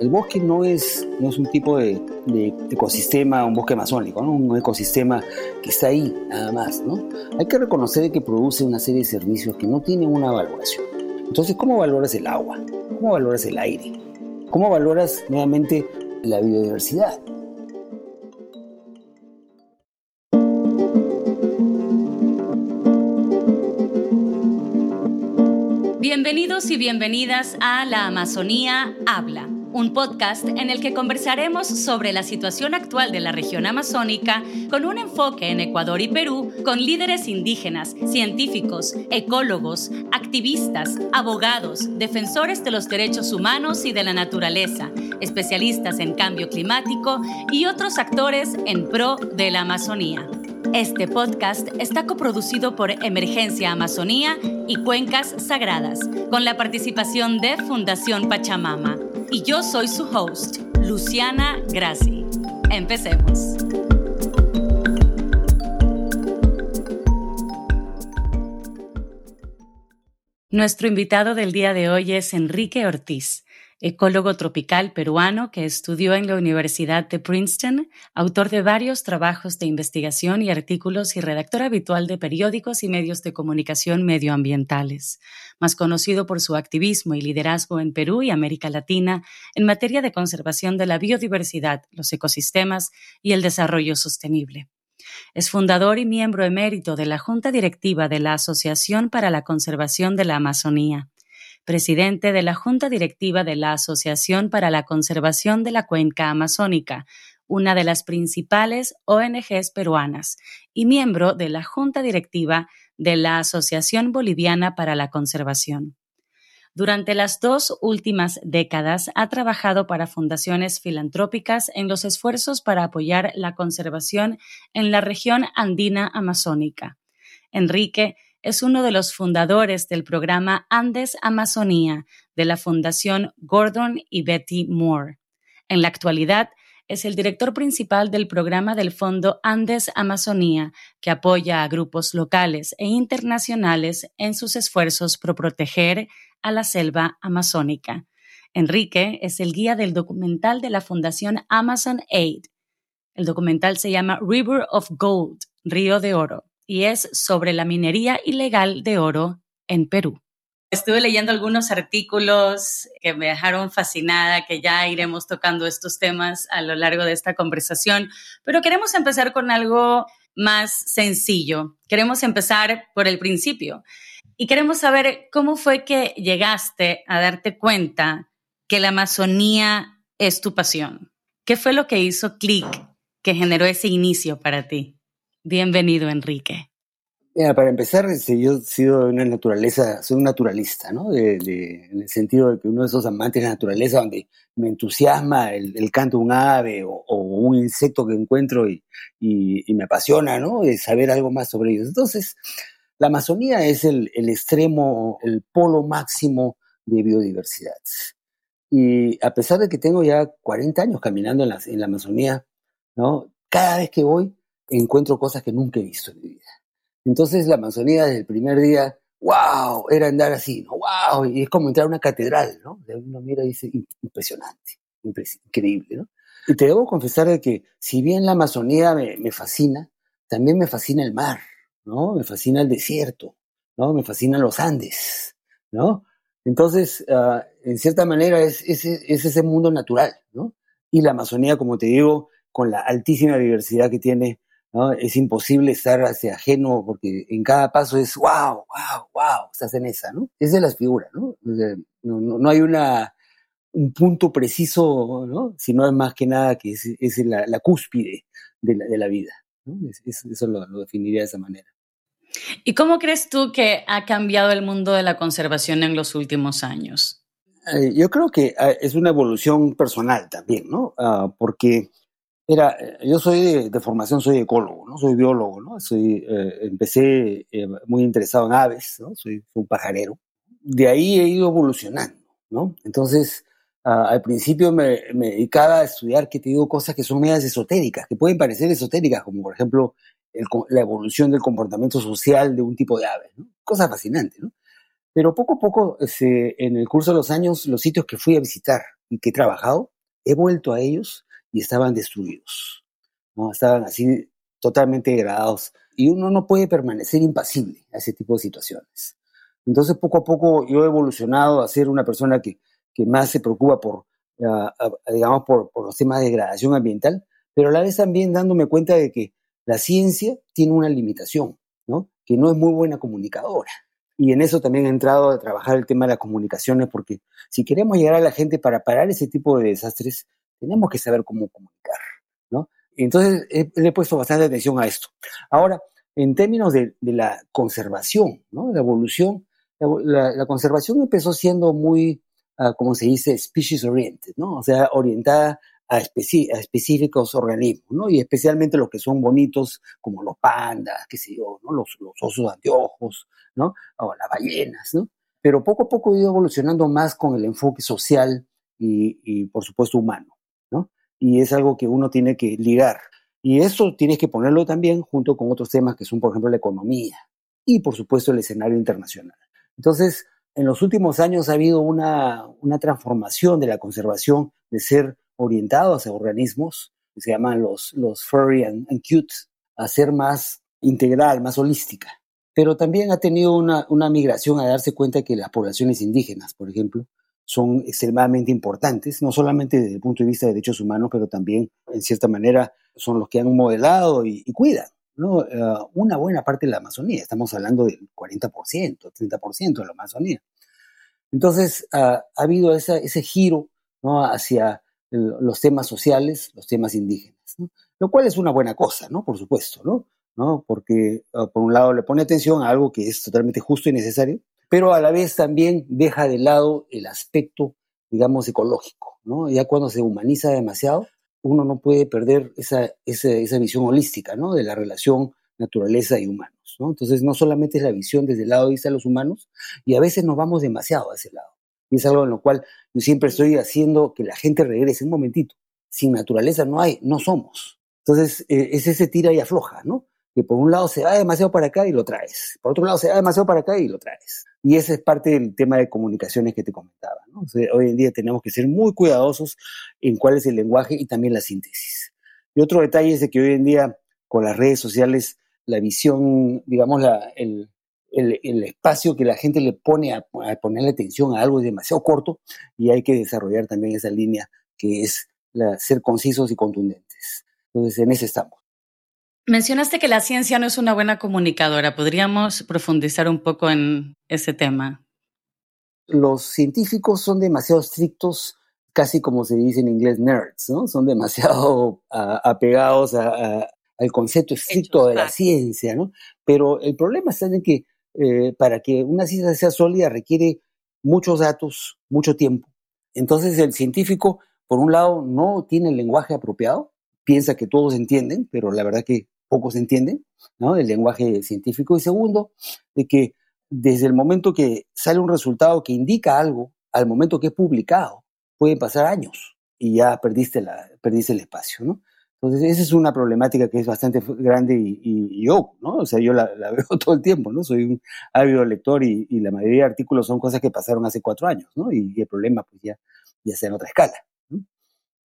El bosque no es, no es un tipo de, ecosistema, un bosque amazónico, ¿no? un ecosistema que está ahí nada más. ¿no? Hay que reconocer que produce una serie de servicios que no tienen una valoración. Entonces, ¿cómo valoras el agua? ¿Cómo valoras el aire? ¿Cómo valoras nuevamente la biodiversidad? Bienvenidos y bienvenidas a La Amazonía Habla, un podcast en el que conversaremos sobre la situación actual de la región amazónica con un enfoque en Ecuador y Perú con líderes indígenas, científicos, ecólogos, activistas, abogados, defensores de los derechos humanos y de la naturaleza, especialistas en cambio climático y otros actores en pro de la Amazonía. Este podcast está coproducido por Emergencia Amazonía y Cuencas Sagradas, con la participación de Fundación Pachamama. Y yo soy su host, Luciana Grassi. Empecemos. Nuestro invitado del día de hoy es Enrique Ortiz ecólogo tropical peruano que estudió en la Universidad de Princeton, autor de varios trabajos de investigación y artículos y redactor habitual de periódicos y medios de comunicación medioambientales, más conocido por su activismo y liderazgo en Perú y América Latina en materia de conservación de la biodiversidad, los ecosistemas y el desarrollo sostenible. Es fundador y miembro emérito de la Junta Directiva de la Asociación para la Conservación de la Amazonía presidente de la Junta Directiva de la Asociación para la Conservación de la Cuenca Amazónica, una de las principales ONGs peruanas, y miembro de la Junta Directiva de la Asociación Boliviana para la Conservación. Durante las dos últimas décadas ha trabajado para fundaciones filantrópicas en los esfuerzos para apoyar la conservación en la región andina amazónica. Enrique es uno de los fundadores del programa Andes Amazonía de la Fundación Gordon y Betty Moore. En la actualidad, es el director principal del programa del Fondo Andes Amazonía, que apoya a grupos locales e internacionales en sus esfuerzos por proteger a la selva amazónica. Enrique es el guía del documental de la Fundación Amazon Aid. El documental se llama River of Gold, Río de Oro y es sobre la minería ilegal de oro en Perú. Estuve leyendo algunos artículos que me dejaron fascinada, que ya iremos tocando estos temas a lo largo de esta conversación, pero queremos empezar con algo más sencillo. Queremos empezar por el principio y queremos saber cómo fue que llegaste a darte cuenta que la Amazonía es tu pasión. ¿Qué fue lo que hizo clic que generó ese inicio para ti? Bienvenido, Enrique. Mira, para empezar, este, yo he sido una naturaleza, soy un naturalista, ¿no? en el sentido de que uno de esos amantes de la naturaleza donde me entusiasma el, canto de un ave o, un insecto que encuentro y, me apasiona, ¿no? De saber algo más sobre ellos. Entonces, la Amazonía es el, extremo, el polo máximo de biodiversidad. Y a pesar de que tengo ya 40 años caminando en la, en la Amazonía, ¿no? Cada vez que voy, encuentro cosas que nunca he visto en mi vida. Entonces la Amazonía desde el primer día, wow, era andar así, ¿no? wow, y es como entrar a una catedral, ¿no? Uno mira y dice, impresionante, increíble, ¿no? Y te debo confesar de que si bien la Amazonía me, fascina, también me fascina el mar, ¿no? Me fascina el desierto, ¿no? Me fascinan los Andes, ¿no? Entonces, ah, en cierta manera es, es, es, ese mundo natural, ¿no? Y la Amazonía, como te digo, con la altísima diversidad que tiene, es imposible estar hacia ajeno porque en cada paso es wow, wow, wow, estás en esa, ¿no? Esa es la figura, ¿no? no, hay una, un punto preciso, ¿no? Sino es más que nada que es, la, cúspide de la, vida, eso lo, definiría de esa manera. ¿Y cómo crees tú que ha cambiado el mundo de la conservación en los últimos años? Eh, yo creo que ah, es una evolución personal también, ¿no? Ah, porque Mira, eh, yo soy de, formación, soy ecólogo, ¿no? Soy biólogo, ¿no? Soy, eh, empecé eh, muy interesado en aves, ¿no? Soy, un pajarero. De ahí he ido evolucionando, ¿no? Entonces, al principio me, dedicaba a estudiar, que te digo, cosas que son medias esotéricas, que pueden parecer esotéricas, como por ejemplo la evolución del comportamiento social de un tipo de aves, ¿no? Cosa fascinante, ¿no? Pero poco a poco, este, en el curso de los años, los sitios que fui a visitar y que he trabajado, he vuelto a ellos y estaban destruidos. ¿no? Estaban así totalmente degradados. Y uno no puede permanecer impasible a ese tipo de situaciones. Entonces, poco a poco yo he evolucionado a ser una persona que, que más se preocupa por, digamos, por, por, los temas de degradación ambiental, pero a la vez también dándome cuenta de que la ciencia tiene una limitación, ¿no? que no es muy buena comunicadora. Y en eso también he entrado a trabajar el tema de las comunicaciones, porque si queremos llegar a la gente para parar ese tipo de desastres, tenemos que saber cómo comunicar, ¿no? Entonces, le he puesto bastante atención a esto. Ahora, en términos de, la conservación. La evolución, la, conservación empezó siendo muy, uh, como se dice, species oriented, ¿no? O sea, orientada a, específicos organismos, ¿no? Y especialmente los que son bonitos, como los pandas, qué sé yo, ¿no? Los, osos anteojos, ¿no? O las ballenas, ¿no? Pero poco a poco ha ido evolucionando más con el enfoque social y, por supuesto, humano, ¿no? Y es algo que uno tiene que ligar. Y eso tienes que ponerlo también junto con otros temas que son, por ejemplo, la economía y, por supuesto, el escenario internacional. Entonces, en los últimos años ha habido una, una transformación de la conservación de ser orientados a organismos, que se llaman los, los furry and, cute, a ser más integral, más holística. Pero también ha tenido una, una migración a darse cuenta que las poblaciones indígenas, por ejemplo, son extremadamente importantes, no solamente desde el punto de vista de derechos humanos, pero también, en cierta manera, son los que han modelado y, cuidan ¿no? Uh, una buena parte de la Amazonía. Estamos hablando del 40%, 30% de la Amazonía. Entonces, uh, ha habido ese giro ¿no? hacia los temas sociales, los temas indígenas, lo cual es una buena cosa, ¿no? Por supuesto, ¿no? ¿no? Porque ah, por un lado le pone atención a algo que es totalmente justo y necesario, pero a la vez también deja de lado el aspecto, digamos, ecológico, ¿no? Ya cuando se humaniza demasiado, uno no puede perder esa, esa, visión holística, ¿no? De la relación naturaleza y humanos, ¿no? Entonces no solamente es la visión desde el lado de los humanos, y a veces nos vamos demasiado a ese lado. Es algo en lo cual yo siempre estoy haciendo que la gente regrese un momentito. Sin naturaleza no hay, no somos. Entonces, eh, es ese tira y afloja, ¿no? Que por un lado se va demasiado para acá y lo traes. Por otro lado se va demasiado para acá y lo traes. Y ese es parte del tema de comunicaciones que te comentaba, hoy en día tenemos que ser muy cuidadosos en cuál es el lenguaje y también la síntesis. Y otro detalle es que hoy en día con las redes sociales la visión, digamos, el, el, espacio que la gente le pone a, ponerle atención a algo es demasiado corto y hay que desarrollar también esa línea que es ser concisos y contundentes. Entonces, en ese estamos. Mencionaste que la ciencia no es una buena comunicadora. ¿Podríamos profundizar un poco en ese tema? Los científicos son demasiado estrictos, casi como se dice en inglés, nerds, ¿no? Son demasiado apegados al concepto estricto de la ciencia, ¿no? Pero el problema está en que eh, para que una ciencia sea sólida requiere muchos datos, mucho tiempo. Entonces el científico, por un lado, no tiene el lenguaje apropiado, piensa que todos entienden, pero la verdad que pocos entienden, ¿no? El lenguaje científico. Y segundo, de que desde el momento que sale un resultado que indica algo, al momento que es publicado, pueden pasar años y ya perdiste, la, perdiste el espacio, ¿no? Entonces, esa es una problemática que es bastante grande y, yo, ¿no? O sea, yo la, veo todo el tiempo, ¿no? Soy un ávido lector y, la mayoría de artículos son cosas que pasaron hace cuatro años, ¿no? Y, el problema, pues ya, ya sea en otra escala.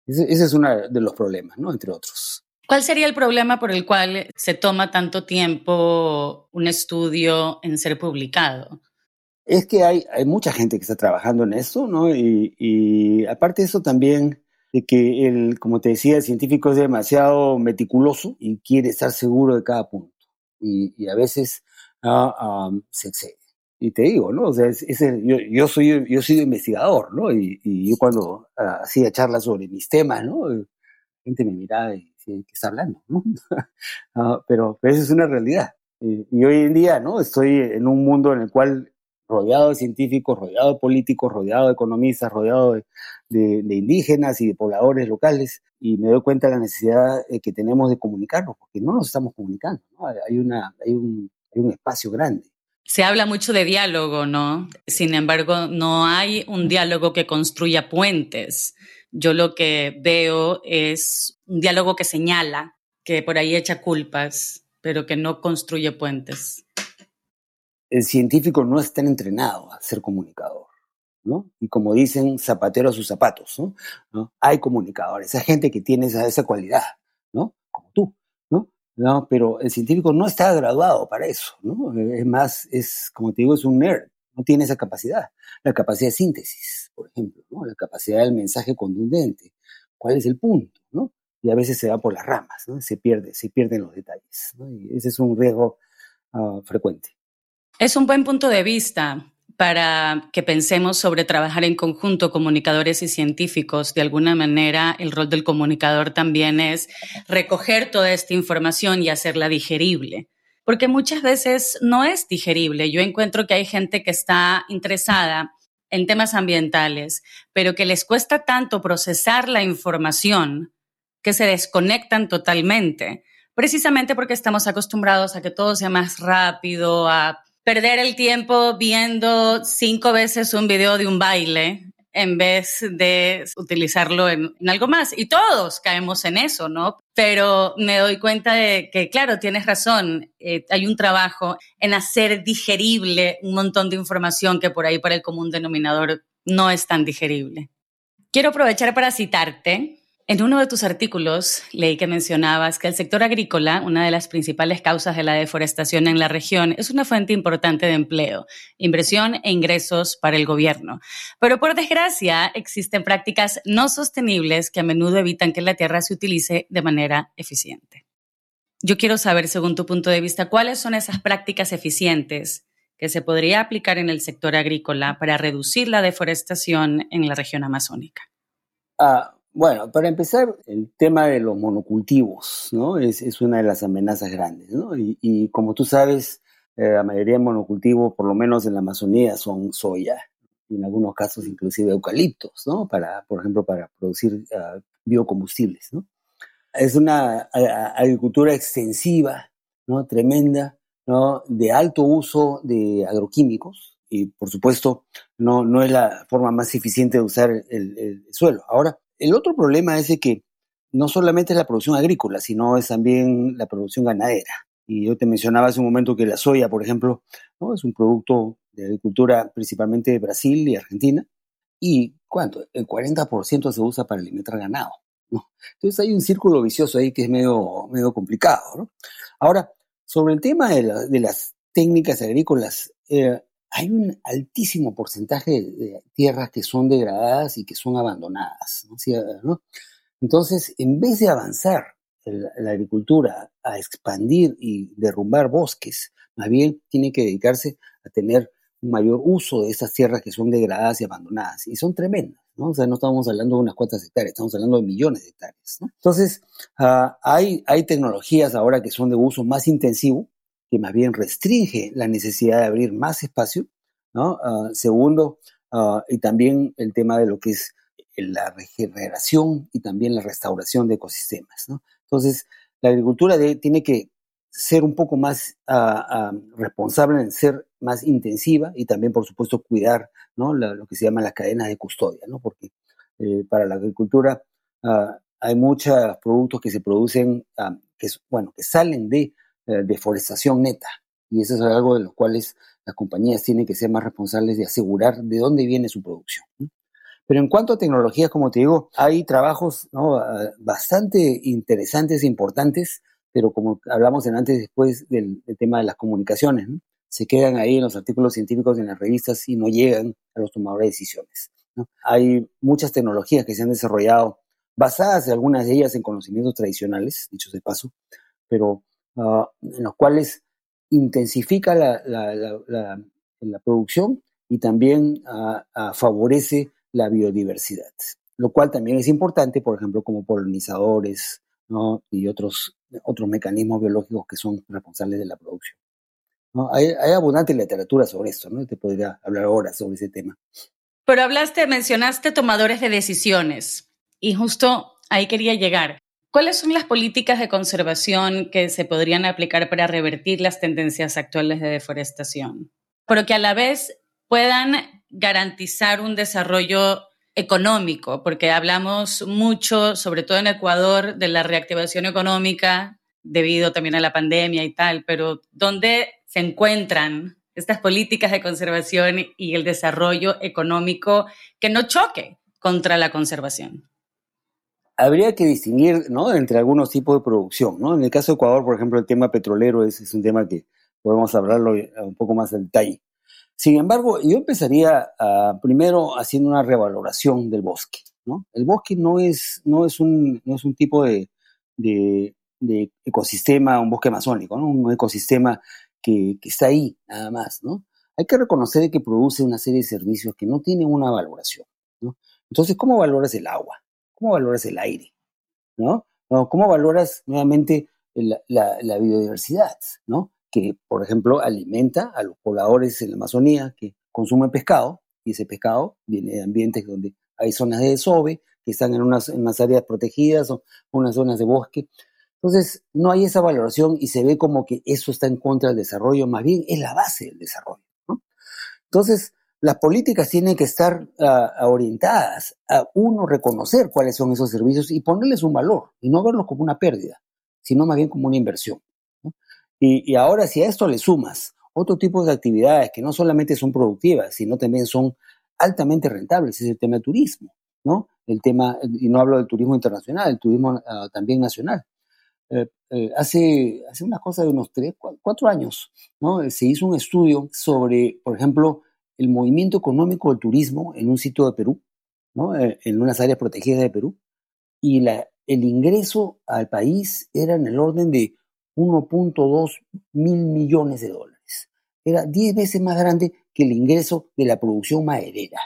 ese, es uno de los problemas, ¿no? Entre otros. ¿Cuál sería el problema por el cual se toma tanto tiempo un estudio en ser publicado? Es que hay, hay mucha gente que está trabajando en eso, ¿no? Y, y aparte de eso también de que el, como te decía, el científico es demasiado meticuloso y quiere estar seguro de cada punto. Y, a veces ah, se excede. Y te digo, ¿no? O sea, yo, yo, soy, yo soy investigador, ¿no? Y, yo cuando ah, hacía charlas sobre mis temas, ¿no? La gente me miraba y decía, ¿qué está hablando? ¿no? Ah, pero, esa es una realidad. y hoy en día, ¿no? Estoy en un mundo en el cual rodeado de científicos, rodeado de políticos, rodeado de economistas, rodeado de, indígenas y de pobladores locales, y me doy cuenta de la necesidad eh, que tenemos de comunicarnos, porque no nos estamos comunicando, Hay, una, hay, un, hay un espacio grande. Se habla mucho de diálogo, ¿no? Sin embargo, no hay un diálogo que construya puentes. Yo lo que veo es un diálogo que señala, que por ahí echa culpas, pero que no construye puentes el científico no está entrenado a ser comunicador. ¿no? Y como dicen, zapatero a sus zapatos, ¿no? Hay comunicadores, hay gente que tiene esa, esa cualidad, ¿no? Como tú, ¿no? ¿no? Pero el científico no está graduado para eso, ¿no? Es más, es, como te digo, es un nerd, no tiene esa capacidad. La capacidad de síntesis, por ejemplo, ¿no? La capacidad del mensaje contundente. ¿Cuál es el punto, no? Y a veces se va por las ramas, ¿no? Se pierde, se pierden los detalles, ese es un riesgo uh, frecuente. Es un buen punto de vista para que pensemos sobre trabajar en conjunto comunicadores y científicos. De alguna manera, el rol del comunicador también es recoger toda esta información y hacerla digerible, porque muchas veces no es digerible. Yo encuentro que hay gente que está interesada en temas ambientales, pero que les cuesta tanto procesar la información que se desconectan totalmente, precisamente porque estamos acostumbrados a que todo sea más rápido, a perder el tiempo viendo cinco veces un video de un baile en vez de utilizarlo en, algo más. Y todos caemos en eso, ¿no? Pero me doy cuenta de que, claro, tienes razón, eh, hay un trabajo en hacer digerible un montón de información que por ahí para el común denominador no es tan digerible. Quiero aprovechar para citarte en uno de tus artículos leí que mencionabas que el sector agrícola, una de las principales causas de la deforestación en la región, es una fuente importante de empleo, inversión e ingresos para el gobierno. Pero por desgracia existen prácticas no sostenibles que a menudo evitan que la tierra se utilice de manera eficiente. Yo quiero saber, según tu punto de vista, cuáles son esas prácticas eficientes que se podría aplicar en el sector agrícola para reducir la deforestación en la región amazónica. Ah, bueno, para empezar, el tema de los monocultivos, ¿no? Es, una de las amenazas grandes, ¿no? Y, como tú sabes, eh, la mayoría de monocultivos, por lo menos en la Amazonía, son soya, y en algunos casos inclusive eucaliptos, ¿no? Para, por ejemplo, para producir uh, biocombustibles, ¿no? Es una agricultura extensiva, ¿no? Tremenda, ¿no? De alto uso de agroquímicos, y por supuesto, no, no es la forma más eficiente de usar el suelo. Ahora, el otro problema es que no solamente es la producción agrícola, sino es también la producción ganadera. Y yo te mencionaba hace un momento que la soya, por ejemplo, ¿no? es un producto de agricultura principalmente de Brasil y Argentina. ¿Y cuánto? El 40% se usa para alimentar ganado. Entonces hay un círculo vicioso ahí que es medio, medio complicado. Ahora, sobre el tema de, de las técnicas agrícolas, eh, hay un altísimo porcentaje de tierras que son degradadas y que son abandonadas. Entonces, en vez de avanzar la agricultura a expandir y derrumbar bosques, más bien tiene que dedicarse a tener un mayor uso de esas tierras que son degradadas y abandonadas. Y son tremendas. ¿no? O sea, no estamos hablando de unas cuantas hectáreas, estamos hablando de millones de hectáreas. Entonces, hay, hay tecnologías ahora que son de uso más intensivo, que más bien restringe la necesidad de abrir más espacio, ¿no? Uh, segundo, uh, y también el tema de lo que es la regeneración y también la restauración de ecosistemas, ¿no? Entonces, la agricultura tiene que ser un poco más uh, responsable en ser más intensiva y también, por supuesto, cuidar ¿no? Lo que se llama las cadenas de custodia, ¿no? porque eh, para la agricultura hay muchos productos que se producen, que, bueno, que salen de eh, deforestación neta. Y eso es algo de los cuales las compañías tienen que ser más responsables de asegurar de dónde viene su producción. Pero en cuanto a tecnologías, como te digo, hay trabajos ¿no? Ah, bastante interesantes e importantes, pero como hablamos en antes después del, del, tema de las comunicaciones, ¿no? se quedan ahí en los artículos científicos en las revistas y no llegan a los tomadores de decisiones. ¿no? Hay muchas tecnologías que se han desarrollado basadas en algunas de ellas en conocimientos tradicionales, dichos de paso, pero uh, en los cuales intensifica la, la, producción y también uh, favorece la biodiversidad, lo cual también es importante, por ejemplo, como polinizadores y otros, otros mecanismos biológicos que son responsables de la producción. hay, abundante literatura sobre esto, ¿no? te podría hablar ahora sobre ese tema. Pero hablaste, mencionaste tomadores de decisiones y justo ahí quería llegar. ¿Cuáles son las políticas de conservación que se podrían aplicar para revertir las tendencias actuales de deforestación? Pero que a la vez puedan garantizar un desarrollo económico, porque hablamos mucho, sobre todo en Ecuador, de la reactivación económica debido también a la pandemia y tal, pero ¿dónde se encuentran estas políticas de conservación y el desarrollo económico que no choque contra la conservación? Habría que distinguir ¿no? entre algunos tipos de producción. ¿no? En el caso de Ecuador, por ejemplo, el tema petrolero es, un tema que podemos hablarlo un poco más en detalle. Sin embargo, yo empezaría primero haciendo una revaloración del bosque. ¿no? El bosque no es, no es, un, no es un tipo de, ecosistema, un bosque amazónico, ¿no? un ecosistema que, que, está ahí nada más. ¿no? Hay que reconocer que produce una serie de servicios que no tienen una valoración. ¿no? Entonces, ¿cómo valoras el agua? ¿Cómo valoras el aire? ¿no? ¿Cómo valoras nuevamente la, biodiversidad? ¿no? que, por ejemplo, alimenta a los pobladores en la Amazonía que consumen pescado, y ese pescado viene de ambientes donde hay zonas de desove, que están en unas, en unas áreas protegidas o unas zonas de bosque. Entonces, no hay esa valoración y se ve como que eso está en contra del desarrollo, más bien es la base del desarrollo. Entonces, las políticas tienen que estar uh, orientadas a uno reconocer cuáles son esos servicios y ponerles un valor y no verlos como una pérdida, sino más bien como una inversión. Y, ahora si a esto le sumas otro tipo de actividades que no solamente son productivas, sino también son altamente rentables, es el tema del turismo, ¿no? El tema, y no hablo del turismo internacional, el turismo ah, también nacional. Eh, eh, hace, hace una cosa de unos tres, cuatro años, ¿no? Se hizo un estudio sobre, por ejemplo, el movimiento económico del turismo en un sitio de Perú, ¿no? Eh, en unas áreas protegidas de Perú, y el ingreso al país era en el orden de 1.2 mil millones de dólares. Era 10 veces más grande que el ingreso de la producción maderera.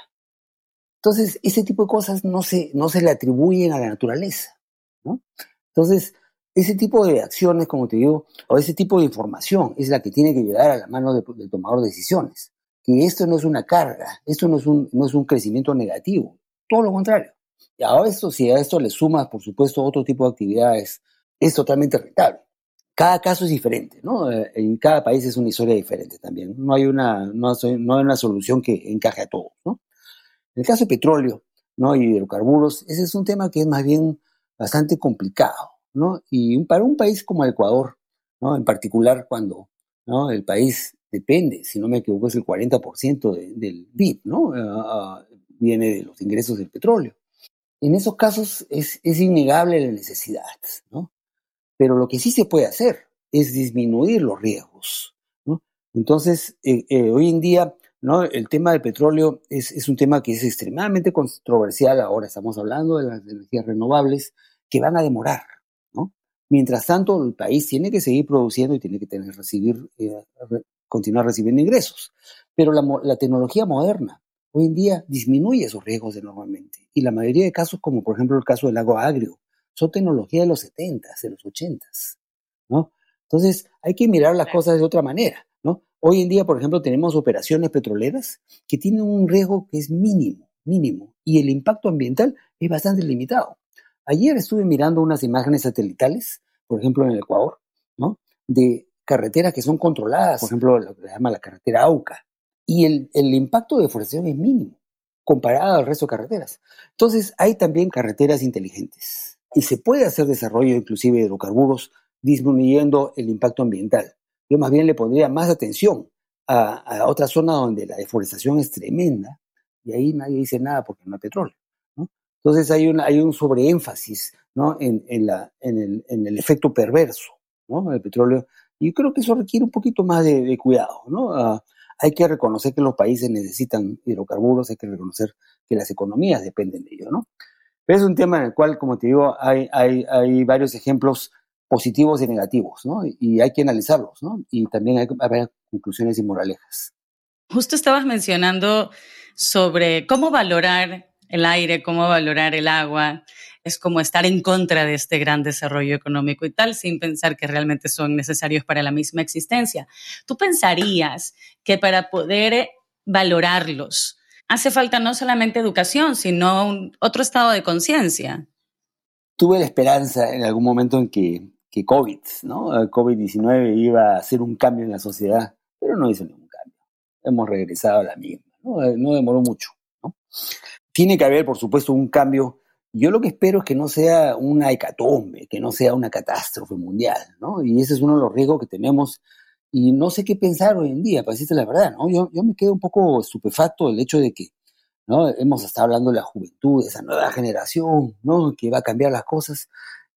Entonces, ese tipo de cosas no se, no se le atribuyen a la naturaleza. ¿no? Entonces, ese tipo de acciones, como te digo, o ese tipo de información es la que tiene que llegar a la mano del tomador de decisiones. Que esto no es una carga, esto no es un, no es un crecimiento negativo, todo lo contrario. Y a esto, si a esto le sumas, por supuesto, otro tipo de actividades, es totalmente rentable cada caso es diferente, ¿no? Eh, en cada país es una historia diferente también. No hay una, no, hay una solución que encaje a todos, ¿no? En el caso de petróleo, ¿no? Y hidrocarburos, ese es un tema que es más bien bastante complicado, ¿no? Y para un país como Ecuador, ¿no? En particular cuando, ¿no? El país depende, si no me equivoco, es el 40% del PIB, ¿no? Ah, viene de los ingresos del petróleo. En esos casos es, es innegable la necesidad, ¿no? Pero lo que sí se puede hacer es disminuir los riesgos. Entonces, eh, eh, hoy en día, ¿no? el tema del petróleo es, un tema que es extremadamente controversial. Ahora estamos hablando de las energías renovables que van a demorar. Mientras tanto, el país tiene que seguir produciendo y tiene que tener, recibir, eh, continuar recibiendo ingresos. Pero la, la tecnología moderna hoy en día disminuye esos riesgos enormemente. Y la mayoría de casos, como por ejemplo el caso del lago agrio, son tecnología de los 70, de los 80, ¿no? Entonces, hay que mirar las cosas de otra manera, ¿no? Hoy en día, por ejemplo, tenemos operaciones petroleras que tienen un riesgo que es mínimo, mínimo, y el impacto ambiental es bastante limitado. Ayer estuve mirando unas imágenes satelitales, por ejemplo, en el Ecuador, ¿no? De carreteras que son controladas, por ejemplo, lo que se llama la carretera AUCA, y el, impacto de deforestación es mínimo comparado al resto de carreteras. Entonces, hay también carreteras inteligentes y se puede hacer desarrollo inclusive de hidrocarburos disminuyendo el impacto ambiental. Yo más bien le pondría más atención a, a otra zona donde la deforestación es tremenda y ahí nadie dice nada porque no hay petróleo. Entonces hay, un sobreénfasis ¿no? en, el, efecto perverso del petróleo y creo que eso requiere un poquito más de, cuidado. ¿no? Ah, hay que reconocer que los países necesitan hidrocarburos, hay que reconocer que las economías dependen de ello. ¿no? Pero es un tema en el cual, como te digo, hay, hay, hay varios ejemplos positivos y negativos, ¿no? Y hay que analizarlos, ¿no? Y también hay haber conclusiones y moralejas. Justo estabas mencionando sobre cómo valorar el aire, cómo valorar el agua. Es como estar en contra de este gran desarrollo económico y tal, sin pensar que realmente son necesarios para la misma existencia. ¿Tú pensarías que para poder valorarlos, hace falta no solamente educación, sino otro estado de conciencia. Tuve la esperanza en algún momento en que, que COVID, ¿no? COVID-19 iba a hacer un cambio en la sociedad, pero no hizo ningún cambio. Hemos regresado a la misma, ¿no? Demoró mucho. Tiene que haber, por supuesto, un cambio. Yo lo que espero es que no sea una hecatombe, que no sea una catástrofe mundial, ¿no? Y ese es uno de los riesgos que tenemos Y no sé qué pensar hoy en día, para decirte la verdad, ¿no? Yo, me quedo un poco estupefacto del hecho de que, ¿no? Hemos estado hablando de la juventud, de esa nueva generación, ¿no? Que va a cambiar las cosas.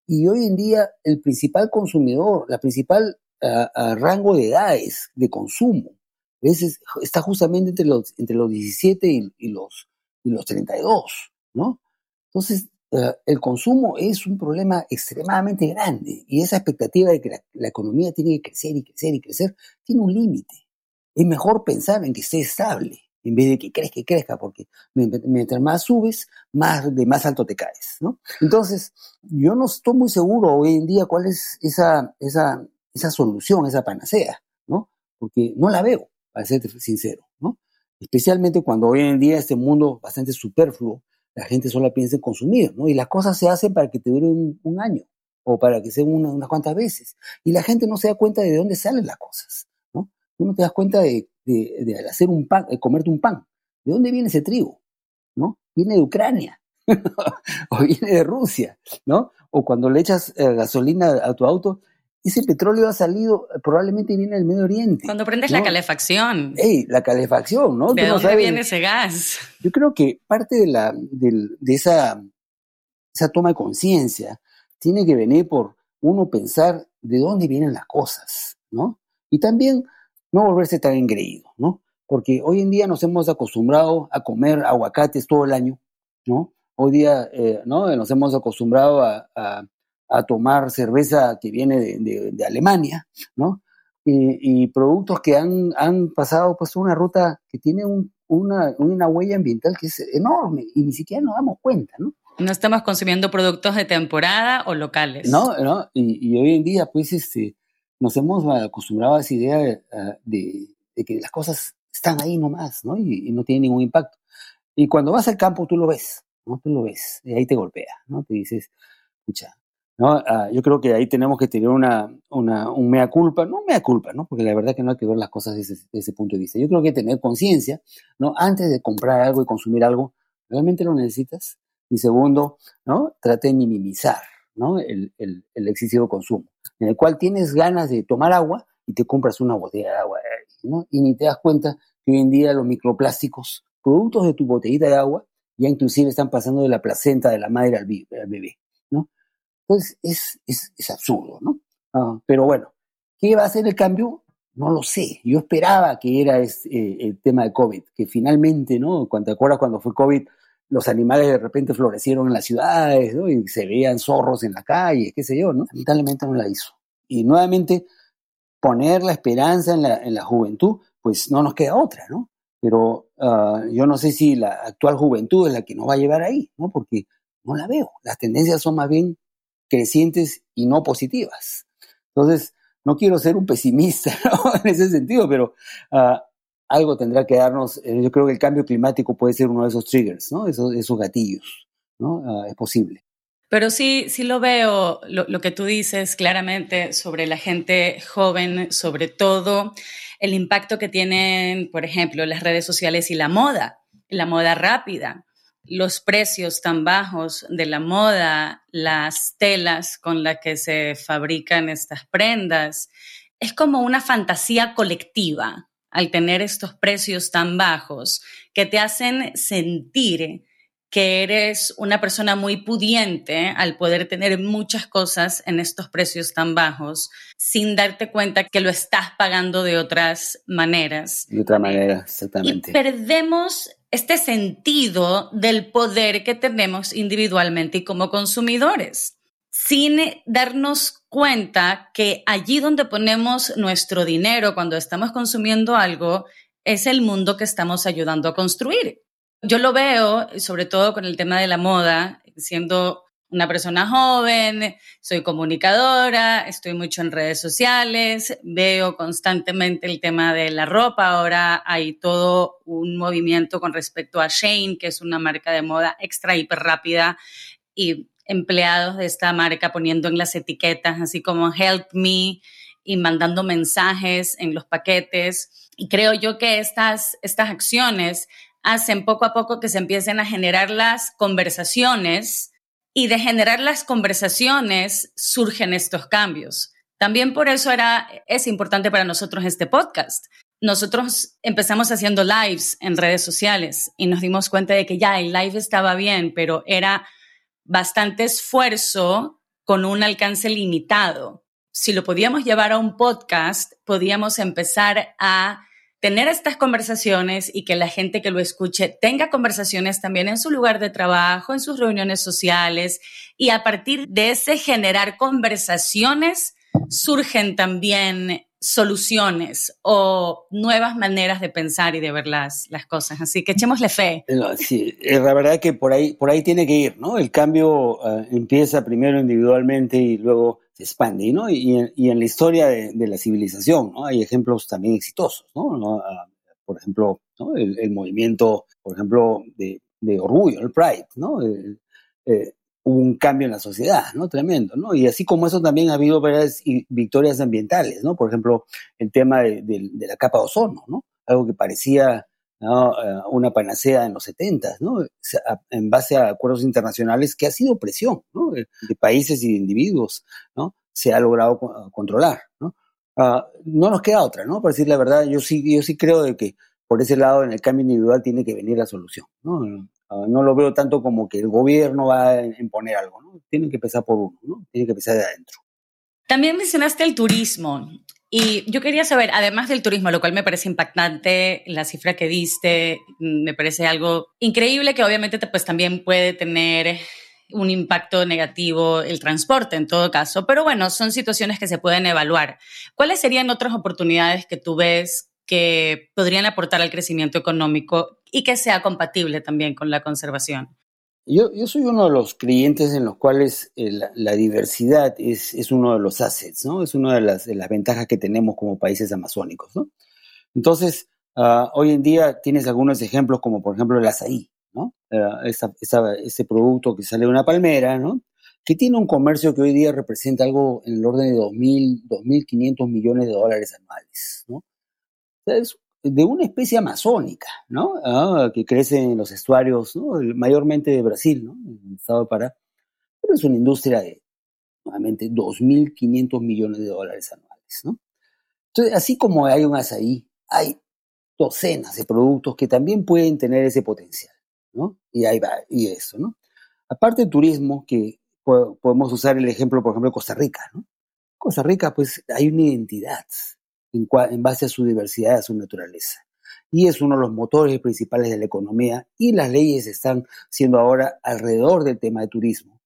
Y hoy en día el principal consumidor, la principal rango de edades de consumo, es, está justamente entre los, entre los 17 y, y, los, y los 32, ¿no? Entonces, eh, el consumo es un problema extremadamente grande y esa expectativa de que la, economía tiene que crecer y crecer y crecer tiene un límite. Es mejor pensar en que esté estable en vez de que crezca y crezca, porque mientras más subes, más de más alto te caes, ¿no? Entonces, yo no estoy muy seguro hoy en día cuál es esa, esa, esa solución, esa panacea, ¿no? Porque no la veo, para ser sincero, ¿no? Especialmente cuando hoy en día este mundo bastante superfluo la gente solo piensa en consumir, ¿no? Y las cosas se hacen para que te duren un, año o para que sean unas cuantas veces. Y la gente no se da cuenta de dónde salen las cosas, ¿no? Tú no te das cuenta de, de, hacer un pan, de comerte un pan. ¿De dónde viene ese trigo? ¿No? Viene de Ucrania o viene de Rusia, ¿no? O cuando le echas eh, gasolina a tu auto, ese petróleo ha salido, probablemente viene del Medio Oriente. Cuando prendes la calefacción. Ey, la calefacción, ¿no? ¿De dónde viene ese gas? Yo creo que parte de, la, de, esa, esa toma de conciencia tiene que venir por uno pensar de dónde vienen las cosas, ¿no? Y también no volverse tan engreído, ¿no? Porque hoy en día nos hemos acostumbrado a comer aguacates todo el año, ¿no? Hoy día, eh, ¿no? Nos hemos acostumbrado a a tomar cerveza que viene de, Alemania, ¿no? Y, productos que han, han, pasado pues una ruta que tiene una, una, huella ambiental que es enorme y ni siquiera nos damos cuenta, ¿no? No estamos consumiendo productos de temporada o locales. No, no, y, hoy en día pues este, nos hemos acostumbrado a esa idea de, que las cosas están ahí nomás, ¿no? Y, y, no tienen ningún impacto. Y cuando vas al campo tú lo ves, ¿no? Tú lo ves, y ahí te golpea, ¿no? Te dices, escucha, ¿no? Ah, yo creo que ahí tenemos que tener una, una, un mea culpa, no mea culpa, ¿no? Porque la verdad que no hay que ver las cosas desde, ese punto de vista. Yo creo que tener conciencia, ¿no? Antes de comprar algo y consumir algo, ¿realmente lo necesitas? Y segundo, ¿no? Trate de minimizar, ¿no? El, el, el excesivo consumo, en el cual tienes ganas de tomar agua y te compras una botella de agua, ¿no? Y ni te das cuenta que hoy en día los microplásticos, productos de tu botellita de agua, ya inclusive están pasando de la placenta de la madre al bebé. Entonces, es, es, es absurdo, ¿no? Ah, pero bueno, ¿qué va a ser el cambio? No lo sé. Yo esperaba que era eh, el tema de COVID, que finalmente, ¿no? Cuando te acuerdas cuando fue COVID, los animales de repente florecieron en las ciudades, ¿no? Y se veían zorros en la calle, qué sé yo, ¿no? Lamentablemente no la hizo. Y nuevamente, poner la esperanza en la, en la juventud, pues no nos queda otra, ¿no? Pero ah, yo no sé si la actual juventud es la que nos va a llevar ahí, ¿no? Porque no la veo. Las tendencias son más bien crecientes y no positivas. Entonces, no quiero ser un pesimista en ese sentido, pero ah, algo tendrá que darnos, eh, yo creo que el cambio climático puede ser uno de esos triggers, ¿no? esos, esos gatillos, ¿no? Ah, es posible. Pero sí, sí lo veo, lo, lo, que tú dices claramente sobre la gente joven, sobre todo el impacto que tienen, por ejemplo, las redes sociales y la moda, la moda rápida los precios tan bajos de la moda, las telas con las que se fabrican estas prendas. Es como una fantasía colectiva al tener estos precios tan bajos que te hacen sentir que eres una persona muy pudiente al poder tener muchas cosas en estos precios tan bajos sin darte cuenta que lo estás pagando de otras maneras. De otra manera, exactamente. Y perdemos este sentido del poder que tenemos individualmente y como consumidores, sin darnos cuenta que allí donde ponemos nuestro dinero cuando estamos consumiendo algo es el mundo que estamos ayudando a construir. Yo lo veo, sobre todo con el tema de la moda, siendo una persona joven, soy comunicadora, estoy mucho en redes sociales, veo constantemente el tema de la ropa. Ahora hay todo un movimiento con respecto a Shane, que es una marca de moda extra hiper rápida y empleados de esta marca poniendo en las etiquetas así como help me y mandando mensajes en los paquetes. Y creo yo que estas, estas acciones hacen poco a poco que se empiecen a generar las conversaciones y de generar las conversaciones surgen estos cambios. También por eso era, es importante para nosotros este podcast. Nosotros empezamos haciendo lives en redes sociales y nos dimos cuenta de que ya el live estaba bien, pero era bastante esfuerzo con un alcance limitado. Si lo podíamos llevar a un podcast, podíamos empezar a tener estas conversaciones y que la gente que lo escuche tenga conversaciones también en su lugar de trabajo, en sus reuniones sociales y a partir de ese generar conversaciones surgen también soluciones o nuevas maneras de pensar y de ver las, las cosas. Así que echémosle fe. sí, la verdad que por ahí, por ahí tiene que ir, ¿no? El cambio eh, empieza primero individualmente y luego se expande, ¿no? Y, en, la historia de, la civilización, ¿no? Hay ejemplos también exitosos, ¿no? Ah, por ejemplo, el, movimiento, por ejemplo, de, orgullo, el Pride, ¿no? Eh, hubo un cambio en la sociedad, ¿no? Tremendo, ¿no? Y así como eso también ha habido varias victorias ambientales, ¿no? Por ejemplo, el tema de, la capa de ozono, ¿no? Algo que parecía eh, una panacea en los 70, ¿no? En base a acuerdos internacionales que ha sido presión, ¿no? De países y de individuos, ¿no? Se ha logrado controlar, ¿no? Ah, no nos queda otra, ¿no? Para decir la verdad, yo sí, yo sí creo de que por ese lado en el cambio individual tiene que venir la solución, ¿no? Ah, no lo veo tanto como que el gobierno va a imponer algo, ¿no? Tiene que empezar por uno, ¿no? Tiene que empezar de adentro. También mencionaste el turismo. Y yo quería saber, además del turismo, lo cual me parece impactante, la cifra que diste, me parece algo increíble que obviamente pues también puede tener un impacto negativo el transporte en todo caso, pero bueno, son situaciones que se pueden evaluar. ¿Cuáles serían otras oportunidades que tú ves que podrían aportar al crecimiento económico y que sea compatible también con la conservación. Yo, yo soy uno de los creyentes en los cuales eh, la, diversidad es, es, uno de los assets, ¿no? Es una de las, de las ventajas que tenemos como países amazónicos, ¿no? Entonces, uh, hoy en día tienes algunos ejemplos como, por ejemplo, el azaí, ¿no? Uh, esa, esa, ese producto que sale de una palmera, ¿no? Que tiene un comercio que hoy día representa algo en el orden de 2.000, 2.500 millones de dólares anuales, ¿no? es de una especie amazónica, ¿no? Ah, que crece en los estuarios, ¿no? mayormente de Brasil, ¿no? En el estado de Pará. Pero es una industria de, nuevamente, 2.500 millones de dólares anuales, ¿no? Entonces, así como hay un azaí, hay docenas de productos que también pueden tener ese potencial, ¿no? Y ahí va, y eso, ¿no? Aparte del turismo, que podemos usar el ejemplo, por ejemplo, de Costa Rica, ¿no? Costa Rica, pues, hay una identidad, en, base a su diversidad, a su naturaleza. Y es uno de los motores principales de la economía y las leyes están siendo ahora alrededor del tema de turismo.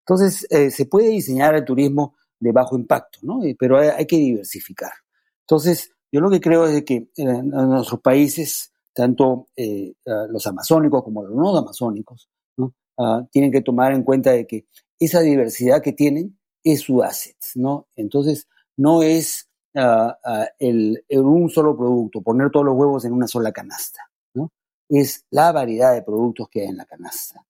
Entonces, eh, se puede diseñar el turismo de bajo impacto, ¿no? pero hay, que diversificar. Entonces, yo lo que creo es que en, nuestros países, tanto eh, los amazónicos como los no amazónicos, ah, tienen que tomar en cuenta de que esa diversidad que tienen es su asset, ¿no? Entonces, no es el, un solo producto, poner todos los huevos en una sola canasta, ¿no? Es la variedad de productos que hay en la canasta.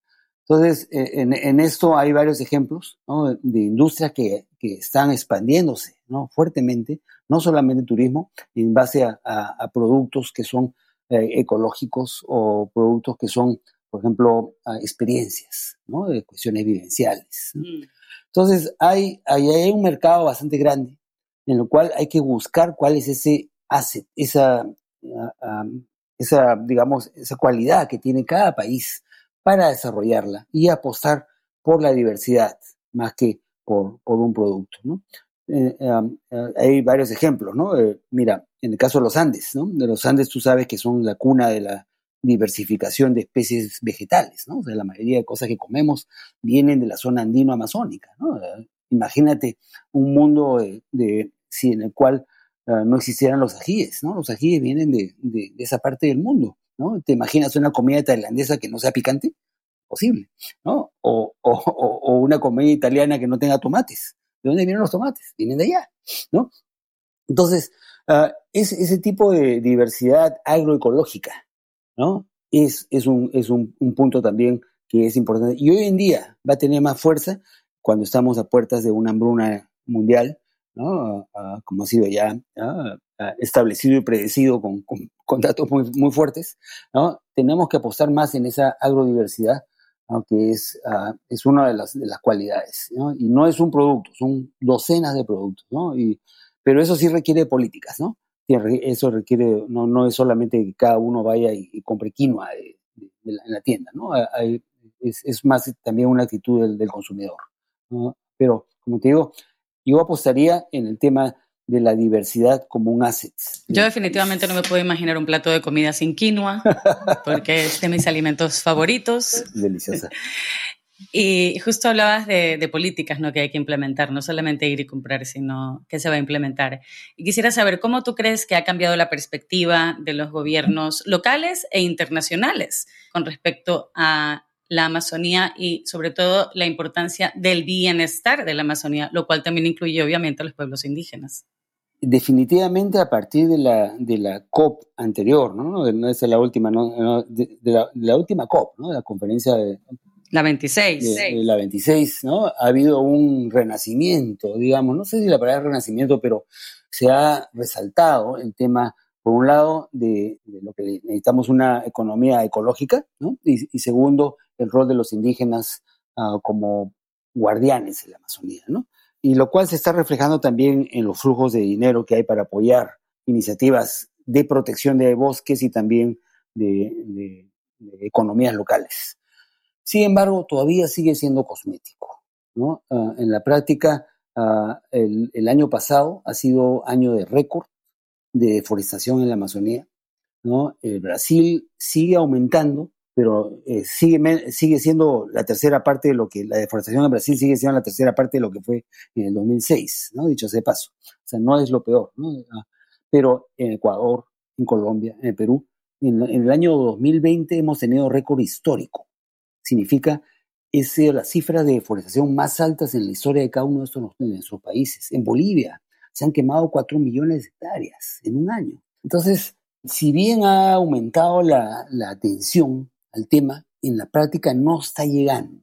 Entonces, e, en, esto hay varios ejemplos de industrias que, que, están expandiéndose ¿no? fuertemente, no solamente turismo, en base a, productos que son eh, ecológicos o productos que son, por ejemplo, experiencias, ¿no? de cuestiones vivenciales. Mm. Entonces, hay, hay, hay, un mercado bastante grande en lo cual hay que buscar cuál es ese asset, esa, esa, digamos, esa cualidad que tiene cada país para desarrollarla y apostar por la diversidad más que por, por un producto, ¿no? Eh, eh, hay varios ejemplos, ¿no? Eh, mira, en el caso de los Andes, ¿no? De los Andes tú sabes que son la cuna de la diversificación de especies vegetales, ¿no? O sea, la mayoría de cosas que comemos vienen de la zona andino-amazónica, ¿no? Imagínate un mundo de, si en el cual ah, no existieran los ajíes, ¿no? Los ajíes vienen de, esa parte del mundo, ¿no? ¿Te imaginas una comida tailandesa que no sea picante? Posible, ¿no? O, una comida italiana que no tenga tomates. ¿De dónde vienen los tomates? Vienen de allá, ¿no? Entonces, ah, ese tipo de diversidad agroecológica, ¿no? Es, un, es un punto también que es importante. Y hoy en día va a tener más fuerza cuando estamos a puertas de una hambruna mundial. Ah, como ha sido ya ah, establecido y predecido con, con, datos muy, muy fuertes, ¿no? tenemos que apostar más en esa agrodiversidad que es, ah, es una de las, de las cualidades. Y no es un producto, son docenas de productos. ¿no? Y, pero eso sí requiere políticas, ¿no? Eso requiere, no, no es solamente que cada uno vaya y, compre quinoa de, en la tienda, ¿no? es, más también una actitud del consumidor. ¿No? Pero, como te digo, yo apostaría en el tema de la diversidad como un asset. Yo definitivamente no me puedo imaginar un plato de comida sin quinoa, porque es de mis alimentos favoritos. Deliciosa. Y justo hablabas de, políticas ¿no? que hay que implementar, no solamente ir y comprar, sino que se va a implementar. Y quisiera saber cómo tú crees que ha cambiado la perspectiva de los gobiernos locales e internacionales con respecto a la Amazonía y sobre todo la importancia del bienestar de la Amazonía, lo cual también incluye obviamente a los pueblos indígenas. Definitivamente a partir de la, de la COP anterior, ¿no? No es la última, ¿no? De, la, última COP, ¿no? De la conferencia de... La 26. la 26, ¿no? Ha habido un renacimiento, digamos, no sé si la palabra renacimiento, pero se ha resaltado el tema por un lado, de, lo que necesitamos una economía ecológica, ¿no? y, segundo, el rol de los indígenas ah, como guardianes de la Amazonía, ¿no? Y lo cual se está reflejando también en los flujos de dinero que hay para apoyar iniciativas de protección de bosques y también de, economías locales. Sin embargo, todavía sigue siendo cosmético, ¿no? Ah, en la práctica, el, el año pasado ha sido año de récord de deforestación en la Amazonía. ¿no? El Brasil sigue aumentando, pero eh, sigue, sigue siendo la tercera parte de lo que, la deforestación en Brasil sigue siendo la tercera parte de lo que fue en el 2006, ¿no? dicho sea de paso. O sea, no es lo peor. ¿no? Ah, pero en Ecuador, en Colombia, en Perú, en, el año 2020 hemos tenido récord histórico. Significa es la cifra de deforestación más altas en la historia de cada uno de, estos, de nuestros países. En Bolivia, se han quemado 4 millones de hectáreas en un año. Entonces, si bien ha aumentado la, atención al tema, en la práctica no está llegando,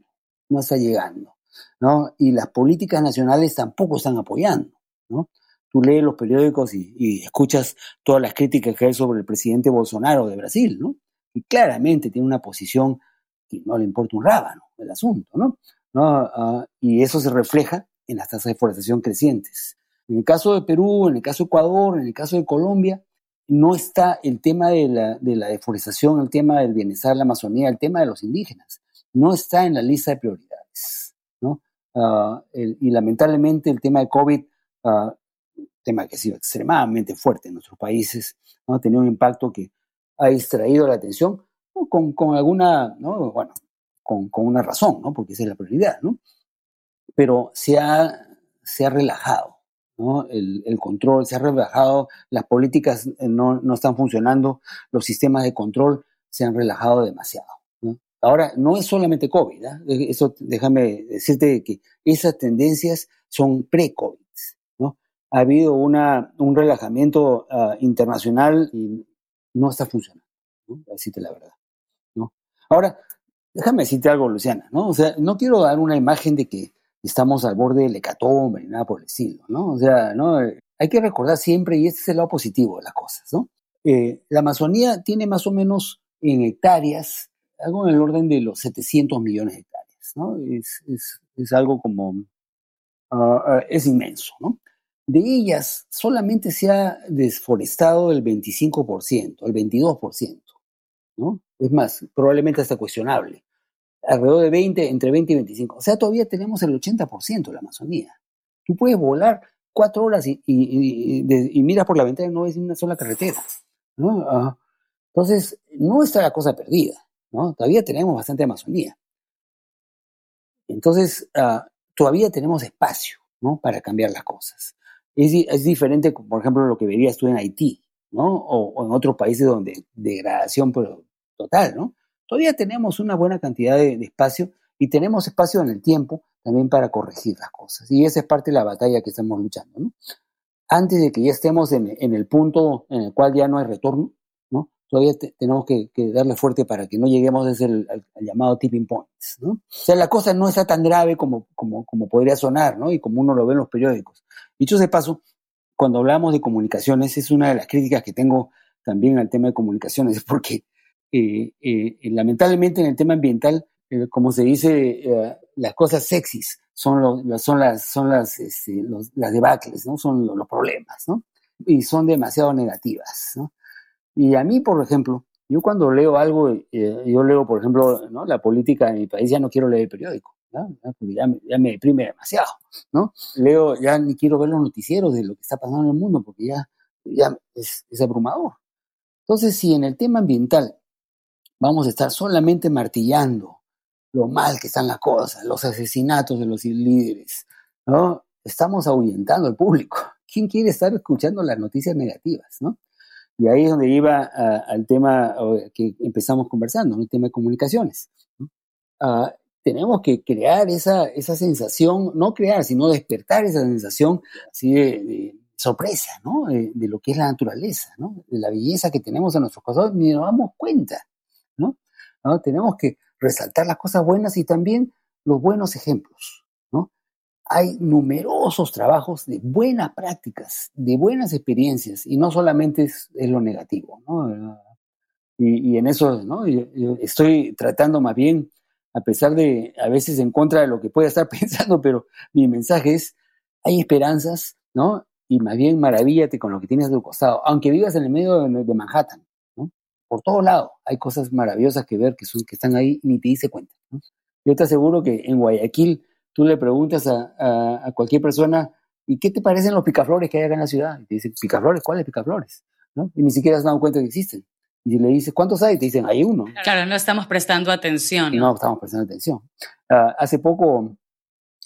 no está llegando, ¿no? Y las políticas nacionales tampoco están apoyando, ¿no? Tú lees los periódicos y, escuchas todas las críticas que hay sobre el presidente Bolsonaro de Brasil, ¿no? Y claramente tiene una posición que no le importa un rábano el asunto, ¿no? Ah, y eso se refleja en las tasas de deforestación crecientes. En el caso de Perú, en el caso de Ecuador, en el caso de Colombia, no está el tema de la, deforestación, el tema del bienestar de la Amazonía, el tema de los indígenas. No está en la lista de prioridades. ¿no? Ah, y lamentablemente el tema de COVID, uh, tema que ha sido extremadamente fuerte en nuestros países, ¿no? ha tenido un impacto que ha distraído la atención con, alguna, ¿no? bueno, con, una razón, ¿no? porque esa es la prioridad, ¿no? pero se ha, se ha relajado. El, control se ha relajado, las políticas eh, no, están funcionando, los sistemas de control se han relajado demasiado. Ahora, no es solamente COVID, ¿ah? eso déjame decirte que esas tendencias son pre-COVID. ¿no? Ha habido una, un relajamiento ah, internacional y no está funcionando, ¿no? decirte la verdad. ¿no? Ahora, déjame decirte algo, Luciana, ¿no? O sea, no quiero dar una imagen de que estamos al borde del hecatombe, nada por el estilo, ¿no? O sea, ¿no? Hay que recordar siempre, y este es el lado positivo de las cosas, ¿no? Eh, la Amazonía tiene más o menos en hectáreas, algo en el orden de los 700 millones de hectáreas, ¿no? Es, algo como, ah, es inmenso, ¿no? De ellas solamente se ha desforestado el 25%, el 22%, ¿no? Es más, probablemente hasta cuestionable alrededor de 20, entre 20 y 25. O sea, todavía tenemos el 80% de la Amazonía. Tú puedes volar cuatro horas y, miras por la ventana y no ves una sola carretera. ¿no? entonces, no está la cosa perdida. ¿no? Todavía tenemos bastante Amazonía. Entonces, ah, todavía tenemos espacio ¿no? para cambiar las cosas. Es, es, diferente, por ejemplo, lo que verías tú en Haití, ¿no? O, o en otros países donde degradación total, ¿no? Todavía tenemos una buena cantidad de, espacio y tenemos espacio en el tiempo también para corregir las cosas. Y esa es parte de la batalla que estamos luchando. Antes de que ya estemos en, el punto en el cual ya no hay retorno, ¿no? todavía tenemos que, darle fuerte para que no lleguemos a ese al, llamado tipping point. ¿no? O sea, la cosa no está tan grave como, como, como podría sonar ¿no? y como uno lo ve en los periódicos. Dicho de paso, cuando hablamos de comunicaciones, es una de las críticas que tengo también al tema de comunicaciones, porque eh, eh, lamentablemente en el tema ambiental eh, como se dice, eh, las cosas sexys son, son las, son las, este, las debacles, ¿no? Son los, problemas, ¿no? Y son demasiado negativas, ¿no? Y a mí, por ejemplo, yo cuando leo algo, yo leo, por ejemplo, ¿no? la política de mi país, ya no quiero leer el periódico, ¿no? ya, me, ya, me, deprime demasiado, ¿no? Leo, ya ni quiero ver los noticieros de lo que está pasando en el mundo, porque ya, ya es, es abrumador. Entonces, si en el tema ambiental vamos a estar solamente martillando lo mal que están las cosas, los asesinatos de los líderes, ¿no? Estamos ahuyentando al público. ¿Quién quiere estar escuchando las noticias negativas, no? Y ahí es donde iba al tema que empezamos conversando, ¿no? el tema de comunicaciones. Ah, tenemos que crear esa, esa sensación, no crear, sino despertar esa sensación así de, sorpresa, ¿no? De, lo que es la naturaleza, ¿no? De la belleza que tenemos en nuestros corazones, ni nos damos cuenta, ¿no? ¿no? Tenemos que resaltar las cosas buenas y también los buenos ejemplos. Hay numerosos trabajos de buenas prácticas, de buenas experiencias, y no solamente es, lo negativo. ¿no? Y, en eso estoy tratando más bien, a pesar de a veces en contra de lo que pueda estar pensando, pero mi mensaje es, hay esperanzas, ¿no? Y más bien maravíllate con lo que tienes a tu costado, aunque vivas en el medio de Manhattan, por todo lado hay cosas maravillosas que ver que, son, que están ahí y ni te dice cuenta. Yo te aseguro que en Guayaquil tú le preguntas a, cualquier persona, ¿y qué te parecen los picaflores que hay acá en la ciudad? Y te dicen, ¿picaflores? ¿Cuáles picaflores? ¿No? Y ni siquiera se dan cuenta que existen. Y le dices, ¿cuántos hay? Te dicen, hay uno. Claro, no estamos prestando atención. No, estamos prestando atención. Ah, hace poco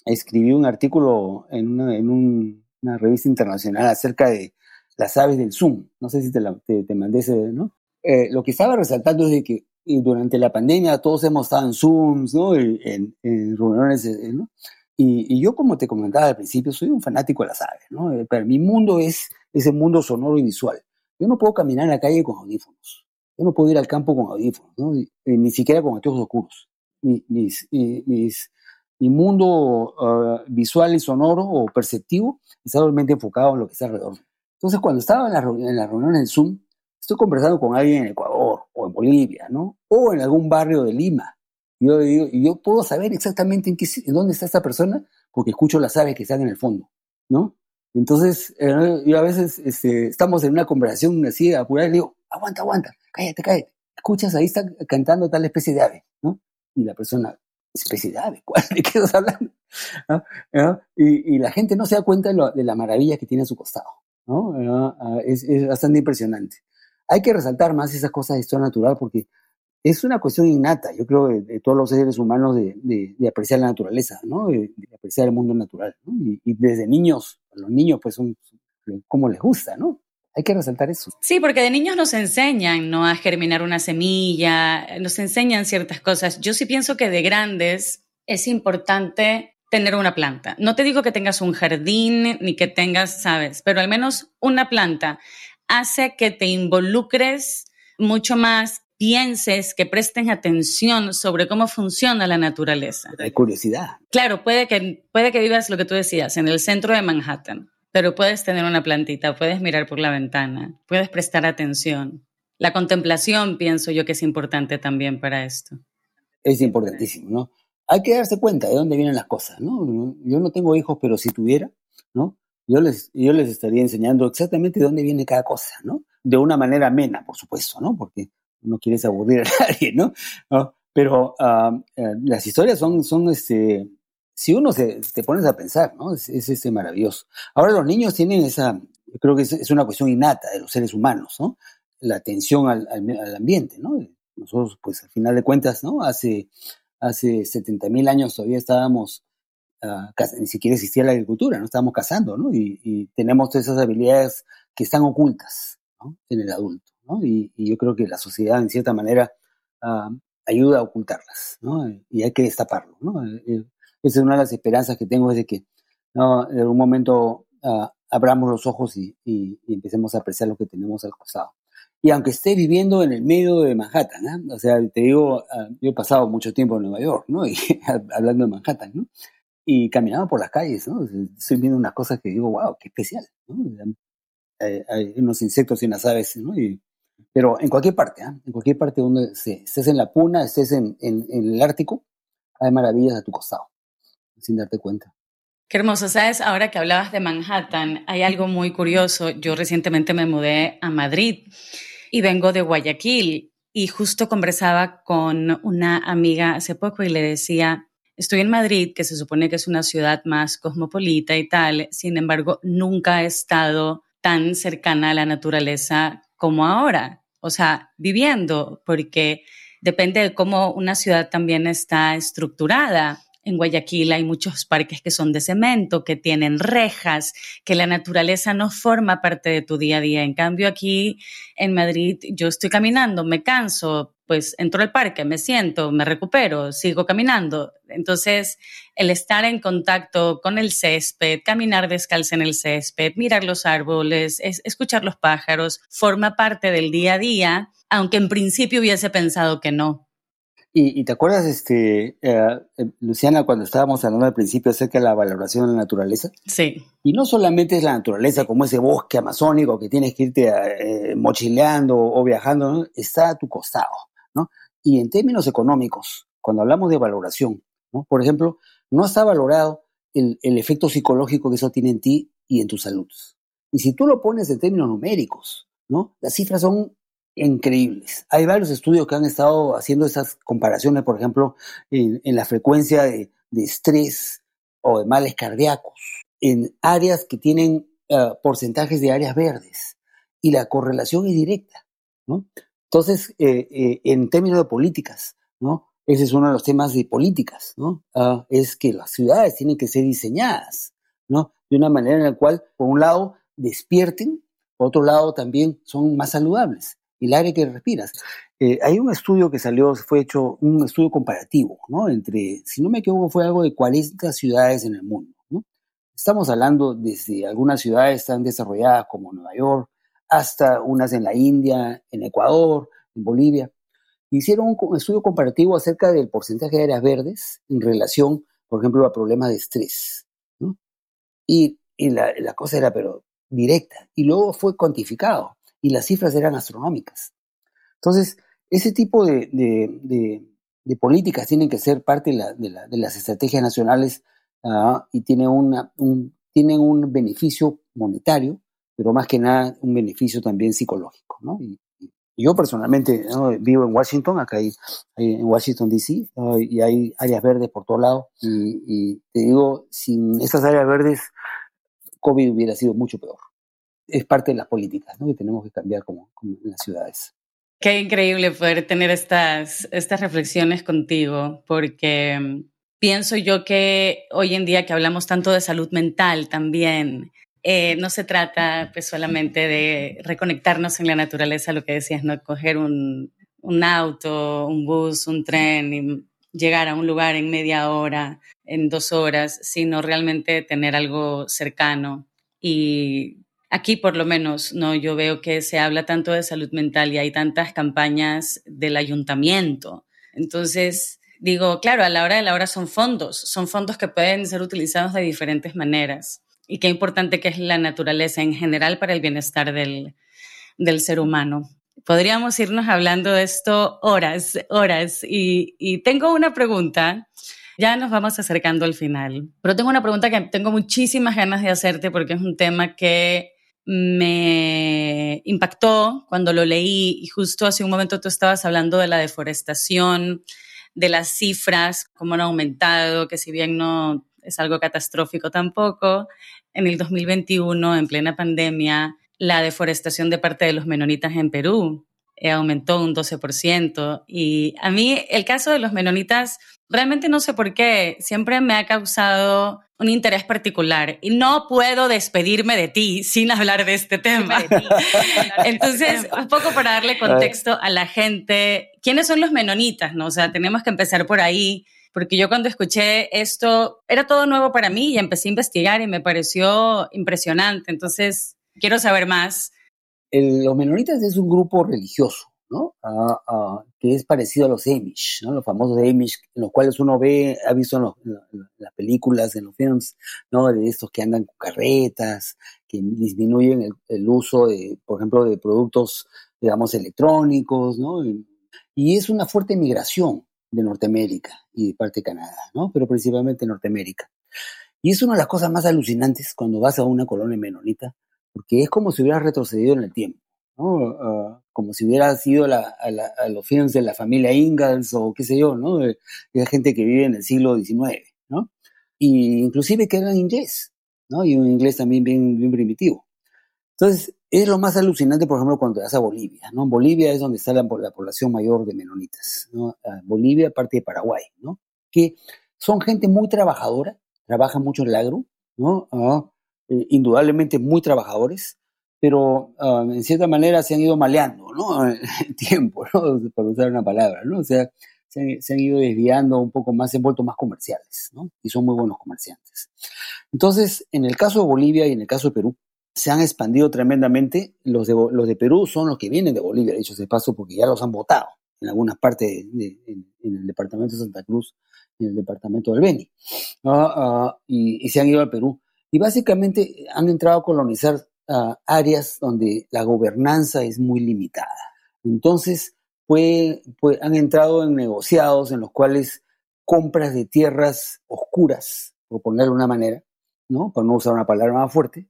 escribí un artículo en, una, en una revista internacional acerca de las aves del Zoom. No sé si te, te, te mandé ese, ¿no? Eh, lo que estaba resaltando es de que durante la pandemia todos hemos estado en Zooms, ¿no? En, reuniones, eh, ¿no? Y, yo, como te comentaba al principio, soy un fanático de las aves, ¿no? Eh, pero mi mundo es ese mundo sonoro y visual. Yo no puedo caminar en la calle con audífonos. Yo no puedo ir al campo con audífonos, ¿no? Ni, siquiera con anteojos oscuros. Mi, mis, mis, mi mundo ah, visual y sonoro o perceptivo está totalmente enfocado en lo que está alrededor. Entonces, cuando estaba en, la, en las reuniones en Zoom, estoy conversando con alguien en Ecuador o en Bolivia, ¿no? O en algún barrio de Lima. Y yo, yo puedo saber exactamente en, qué, en dónde está esta persona porque escucho las aves que están en el fondo, ¿no? Entonces, eh, yo a veces este, estamos en una conversación así apurada y le digo, aguanta, aguanta, cállate, cállate. Escuchas, ahí está cantando tal especie de ave, ¿no? Y la persona, especie de ave, ¿cuál? ¿De qué estás hablando? Y, la gente no se da cuenta de, la maravilla que tiene a su costado, ¿no? Ah, es, es bastante impresionante hay que resaltar más esas cosas de historia natural porque es una cuestión innata, yo creo, de, todos los seres humanos de, apreciar la naturaleza, ¿no? De, apreciar el mundo natural, y, desde niños, los niños pues son como les gusta, ¿no? Hay que resaltar eso. Sí, porque de niños nos enseñan, ¿no? A germinar una semilla, nos enseñan ciertas cosas. Yo sí pienso que de grandes es importante tener una planta. No te digo que tengas un jardín ni que tengas, sabes, pero al menos una planta hace que te involucres mucho más, pienses, que presten atención sobre cómo funciona la naturaleza. Hay curiosidad. Claro, puede que, puede que vivas lo que tú decías, en el centro de Manhattan, pero puedes tener una plantita, puedes mirar por la ventana, puedes prestar atención. La contemplación, pienso yo que es importante también para esto. Es importantísimo, ¿no? Hay que darse cuenta de dónde vienen las cosas, ¿no? Yo no tengo hijos, pero si tuviera, ¿no? Yo les, yo les estaría enseñando exactamente de dónde viene cada cosa, ¿no? De una manera amena, por supuesto, ¿no? Porque no quieres aburrir a nadie, ¿no? Pero ah, eh, las historias son, son este, si uno se, te pones a pensar, ¿no? Es, es este maravilloso. Ahora los niños tienen esa, creo que es, una cuestión innata de los seres humanos, ¿no? La atención al, al, ambiente, ¿no? Nosotros, pues al final de cuentas, ¿no? Hace, hace 70 mil años todavía estábamos ni siquiera existía la agricultura, no estábamos cazando, ¿no? Y, tenemos todas esas habilidades que están ocultas en el adulto, ¿no? Y, yo creo que la sociedad, en cierta manera, ah, ayuda a ocultarlas, ¿no? Y hay que destaparlo, ¿no? Eh, eh, esa es una de las esperanzas que tengo, es de que ¿no? en algún momento uh, abramos los ojos y, empecemos a apreciar lo que tenemos al costado. Y aunque esté viviendo en el medio de Manhattan, ¿no? o sea, te digo, ah, yo he pasado mucho tiempo en Nueva York, ¿no? Y hablando de Manhattan, ¿no? Y caminaba por las calles, ¿no? Estoy viendo unas cosas que digo, wow, qué especial, ¿no? Hay, unos insectos y unas aves, ¿no? pero en cualquier parte, ¿eh? en cualquier parte donde estés en la puna, estés en, en, el Ártico, hay maravillas a tu costado, sin darte cuenta. Qué hermoso, sabes, ahora que hablabas de Manhattan, hay algo muy curioso. Yo recientemente me mudé a Madrid y vengo de Guayaquil y justo conversaba con una amiga hace poco y le decía, estoy en Madrid, que se supone que es una ciudad más cosmopolita y tal, sin embargo, nunca he estado tan cercana a la naturaleza como ahora, o sea, viviendo, porque depende de cómo una ciudad también está estructurada. En Guayaquil hay muchos parques que son de cemento, que tienen rejas, que la naturaleza no forma parte de tu día a día. En cambio, aquí en Madrid yo estoy caminando, me canso, pues entro al parque, me siento, me recupero, sigo caminando. Entonces, el estar en contacto con el césped, caminar descalzo en el césped, mirar los árboles, escuchar los pájaros, forma parte del día a día, aunque en principio hubiese pensado que no. Y, te acuerdas, este, eh, eh, Luciana, cuando estábamos hablando al principio acerca de la valoración de la naturaleza? Sí. Y no solamente es la naturaleza como ese bosque amazónico que tienes que irte eh, mochileando o viajando, está a tu costado, ¿no? Y en términos económicos, cuando hablamos de valoración, ¿no? Por ejemplo, no está valorado el, el efecto psicológico que eso tiene en ti y en tu salud. Y si tú lo pones en términos numéricos, ¿no? Las cifras son increíbles. Hay varios estudios que han estado haciendo esas comparaciones, por ejemplo, en, la frecuencia de, estrés o de males cardíacos en áreas que tienen eh, porcentajes de áreas verdes. Y la correlación es directa, ¿no? Entonces, eh, eh, en términos de políticas, ¿no? Ese es uno de los temas de políticas, ¿no? Ah, es que las ciudades tienen que ser diseñadas, ¿no? De una manera en la cual, por un lado, despierten, por otro lado, también son más saludables el aire que respiras. Eh, hay un estudio que salió, fue hecho un estudio comparativo, ¿no? Entre, si no me equivoco, fue algo de 40 ciudades en el mundo, ¿no? Estamos hablando desde algunas ciudades tan desarrolladas como Nueva York, hasta unas en la India, en Ecuador, en Bolivia. Hicieron un estudio comparativo acerca del porcentaje de áreas verdes en relación, por ejemplo, a problemas de estrés, ¿no? Y, y la, la cosa era, pero directa. Y luego fue cuantificado y las cifras eran astronómicas. Entonces, ese tipo de, políticas tienen que ser parte de, las estrategias nacionales ah, y tienen, un, tienen un beneficio monetario, pero más que nada un beneficio también psicológico. ¿no? Yo personalmente vivo en Washington, acá hay, en Washington, D.C., y hay áreas verdes por todo lado. Y, y te digo, sin esas áreas verdes, COVID hubiera sido mucho peor es parte de las políticas ¿no? que tenemos que cambiar como, en las ciudades. Qué increíble poder tener estas, estas reflexiones contigo, porque mm, pienso yo que hoy en día que hablamos tanto de salud mental también, eh, no se trata pues solamente de reconectarnos en la naturaleza, lo que decías, ¿no? Coger un, un auto, un bus, un tren y llegar a un lugar en media hora, en dos horas, sino realmente tener algo cercano y Aquí por lo menos, no, yo veo que se habla tanto de salud mental y hay tantas campañas del ayuntamiento. Entonces, digo, claro, a la hora de la hora son fondos, son fondos que pueden ser utilizados de diferentes maneras. Y qué importante que es la naturaleza en general para el bienestar del, del ser humano. Podríamos irnos hablando de esto horas, horas. Y, y tengo una pregunta ya nos vamos acercando al final, pero tengo una pregunta que tengo muchísimas ganas de hacerte porque es un tema que me impactó cuando lo leí y justo hace un momento tú estabas hablando de la deforestación, de las cifras, cómo han aumentado, que si bien no es algo catastrófico tampoco, en el 2021, en plena pandemia, la deforestación de parte de los menonitas en Perú eh, aumentó un 12%. Y a mí el caso de los menonitas, realmente no sé por qué, siempre me ha causado un interés particular y no puedo despedirme de ti sin hablar de este tema. Entonces, un poco para darle contexto a la gente, ¿quiénes son los menonitas? No? O sea, tenemos que empezar por ahí, porque yo cuando escuché esto, era todo nuevo para mí y empecé a investigar y me pareció impresionante. Entonces, quiero saber más los menonitas es un grupo religioso, ¿no? Que es parecido a los Amish, ¿no? Los famosos Amish, en los cuales uno ve, ha visto en, las películas, en los films, ¿no? De estos que andan con carretas, que disminuyen el, uso, de, por ejemplo, de productos, digamos, electrónicos, ¿no? Y, es una fuerte migración, de Norteamérica y de parte de Canadá, ¿no? Pero principalmente Norteamérica. Y es una de las cosas más alucinantes cuando vas a una colonia menonita, porque es como si hubieras retrocedido en el tiempo, ¿no? Ah, como si hubiera sido la, a, los films de la familia Ingalls o qué sé yo, ¿no? Hay gente que vive en el siglo XIX, ¿no? Y inclusive que en inglés, ¿no? Y un inglés también bien, bien primitivo. Entonces, es lo más alucinante, por ejemplo, cuando vas a Bolivia, ¿no? Bolivia es donde está la, población mayor de menonitas, ¿no? Bolivia, parte de Paraguay, ¿no? Que son gente muy trabajadora, trabajan mucho en el agro, ¿no? Ah, eh, indudablemente muy trabajadores, pero ah, en cierta manera se han ido maleando, ¿no? El tiempo, ¿no? Por usar una palabra, ¿no? O sea, se han, ido desviando un poco más, se han vuelto más comerciales, ¿no? Y son muy buenos comerciantes. Entonces, en el caso de Bolivia y en el caso de Perú, se han expandido tremendamente. Los de, los de Perú son los que vienen de Bolivia, dicho de paso, porque ya los han votado en algunas partes en, el departamento de Santa Cruz y en el departamento del Beni. Ah, ah, y, se han ido al Perú. Y básicamente han entrado a colonizar ah, áreas donde la gobernanza es muy limitada. Entonces, han entrado en negociados en los cuales compras de tierras oscuras, por ponerlo de una manera, ¿no? Para no usar una palabra más fuerte,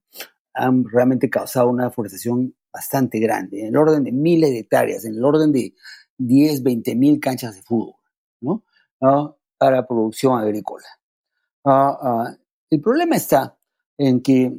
han realmente causado una deforestación bastante grande, en el orden de miles de hectáreas, en el orden de 10, 20 mil canchas de fútbol, ¿no? Ah, para producción agrícola. Ah, el problema está en que,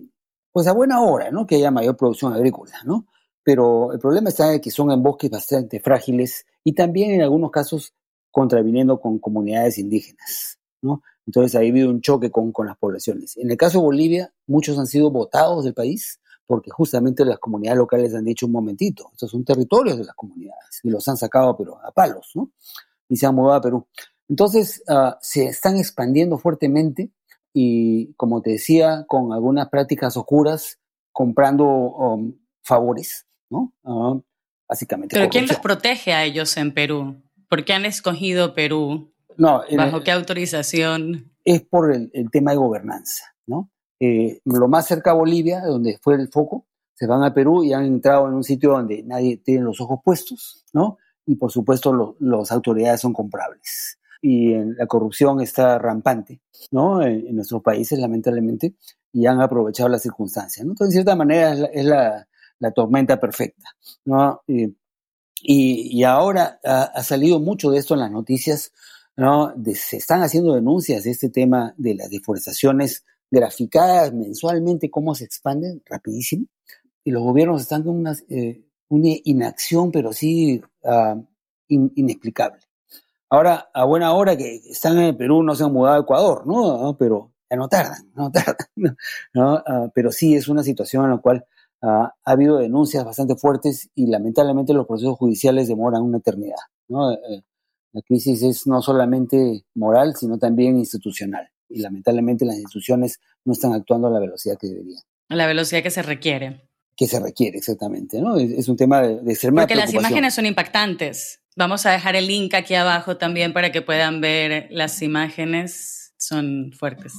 pues a buena hora, ¿no? Que haya mayor producción agrícola, ¿no? Pero el problema está en que son en bosques bastante frágiles y también en algunos casos contraviniendo con comunidades indígenas, ¿no? Entonces ha habido un choque con, con las poblaciones. En el caso de Bolivia, muchos han sido votados del país porque justamente las comunidades locales han dicho un momentito, estos son territorios de las comunidades y los han sacado pero a palos, ¿no? Y se han mudado a Perú. Entonces uh, se están expandiendo fuertemente y, como te decía, con algunas prácticas oscuras, comprando um, favores, ¿no? Uh, básicamente. ¿Pero quién los protege a ellos en Perú? ¿Por qué han escogido Perú no, ¿Bajo qué autorización? Es por el, tema de gobernanza, ¿no? Eh, lo más cerca a Bolivia, donde fue el foco, se van a Perú y han entrado en un sitio donde nadie tiene los ojos puestos, ¿no? Y por supuesto las autoridades son comprables. Y la corrupción está rampante, ¿no? En, nuestros países, lamentablemente, y han aprovechado las circunstancias. Entonces, en cierta manera, es la, tormenta perfecta, ¿no? Y, ahora ha, salido mucho de esto en las noticias ¿no? se están haciendo denuncias de este tema de las deforestaciones graficadas mensualmente, cómo se expanden rapidísimo, y los gobiernos están con una, eh, una inacción, pero sí ah, inexplicable. Ahora, a buena hora que están en Perú, no se han mudado a Ecuador, ¿no? Pero ya no tardan, no tardan. Ah, pero sí es una situación en la cual ah, ha habido denuncias bastante fuertes y lamentablemente los procesos judiciales demoran una eternidad, ¿no? Eh, la crisis es no solamente moral, sino también institucional. Y lamentablemente las instituciones no están actuando a la velocidad que deberían. A la velocidad que se requiere. Que se requiere, exactamente. ¿no? Es, un tema de, ser más. Porque las imágenes son impactantes. Vamos a dejar el link aquí abajo también para que puedan ver las imágenes. Son fuertes.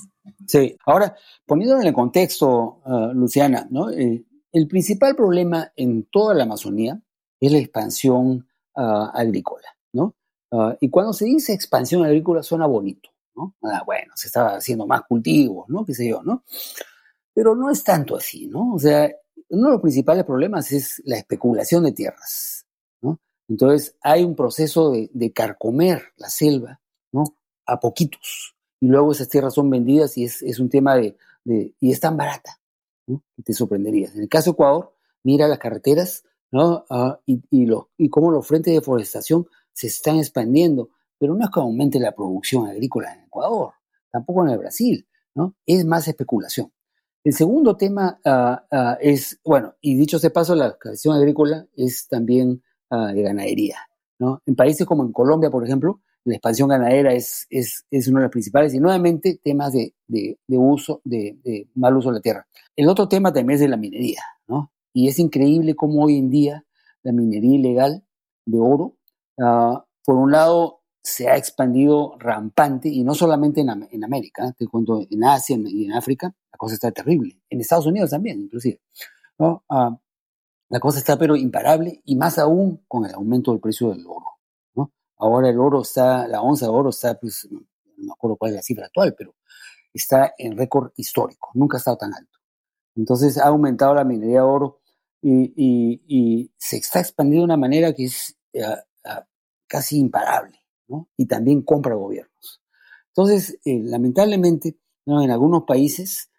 Sí, ahora, poniéndolo en el contexto, uh, Luciana, ¿no? Eh, el principal problema en toda la Amazonía es la expansión uh, agrícola. ¿no? Ah, y cuando se dice expansión agrícola suena bonito, ¿no? Ah, bueno, se está haciendo más cultivos, ¿no? Qué sé yo, ¿no? Pero no es tanto así, ¿no? O sea, uno de los principales problemas es la especulación de tierras, ¿no? Entonces hay un proceso de, carcomer la selva, ¿no? A poquitos. Y luego esas tierras son vendidas y es, un tema de, y es tan barata, ¿no? te sorprenderías. En el caso de Ecuador, mira las carreteras, ¿no? Ah, y, y, y cómo los frentes de deforestación se están expandiendo, pero no es que aumente la producción agrícola en Ecuador, tampoco en el Brasil, ¿no? Es más especulación. El segundo tema ah, es, bueno, y dicho ese paso, la expansión agrícola es también ah, de ganadería, ¿no? En países como en Colombia, por ejemplo, la expansión ganadera es, es, uno de los principales y nuevamente temas de, de, uso, de, de, mal uso de la tierra. El otro tema también es de la minería, ¿no? Y es increíble cómo hoy en día la minería ilegal de oro por un lado, se ha expandido rampante, y no solamente en, América, te cuento, en Asia y en África, la cosa está terrible. En Estados Unidos también, inclusive. Ah, la cosa está pero imparable, y más aún con el aumento del precio del oro. Ahora el oro está, la onza de oro está, pues, no me acuerdo cuál es la cifra actual, pero está en récord histórico, nunca ha estado tan alto. Entonces ha aumentado la minería de oro y, se está expandiendo de una manera que es eh, casi imparable, Y también compra gobiernos. Entonces, eh, lamentablemente, en algunos países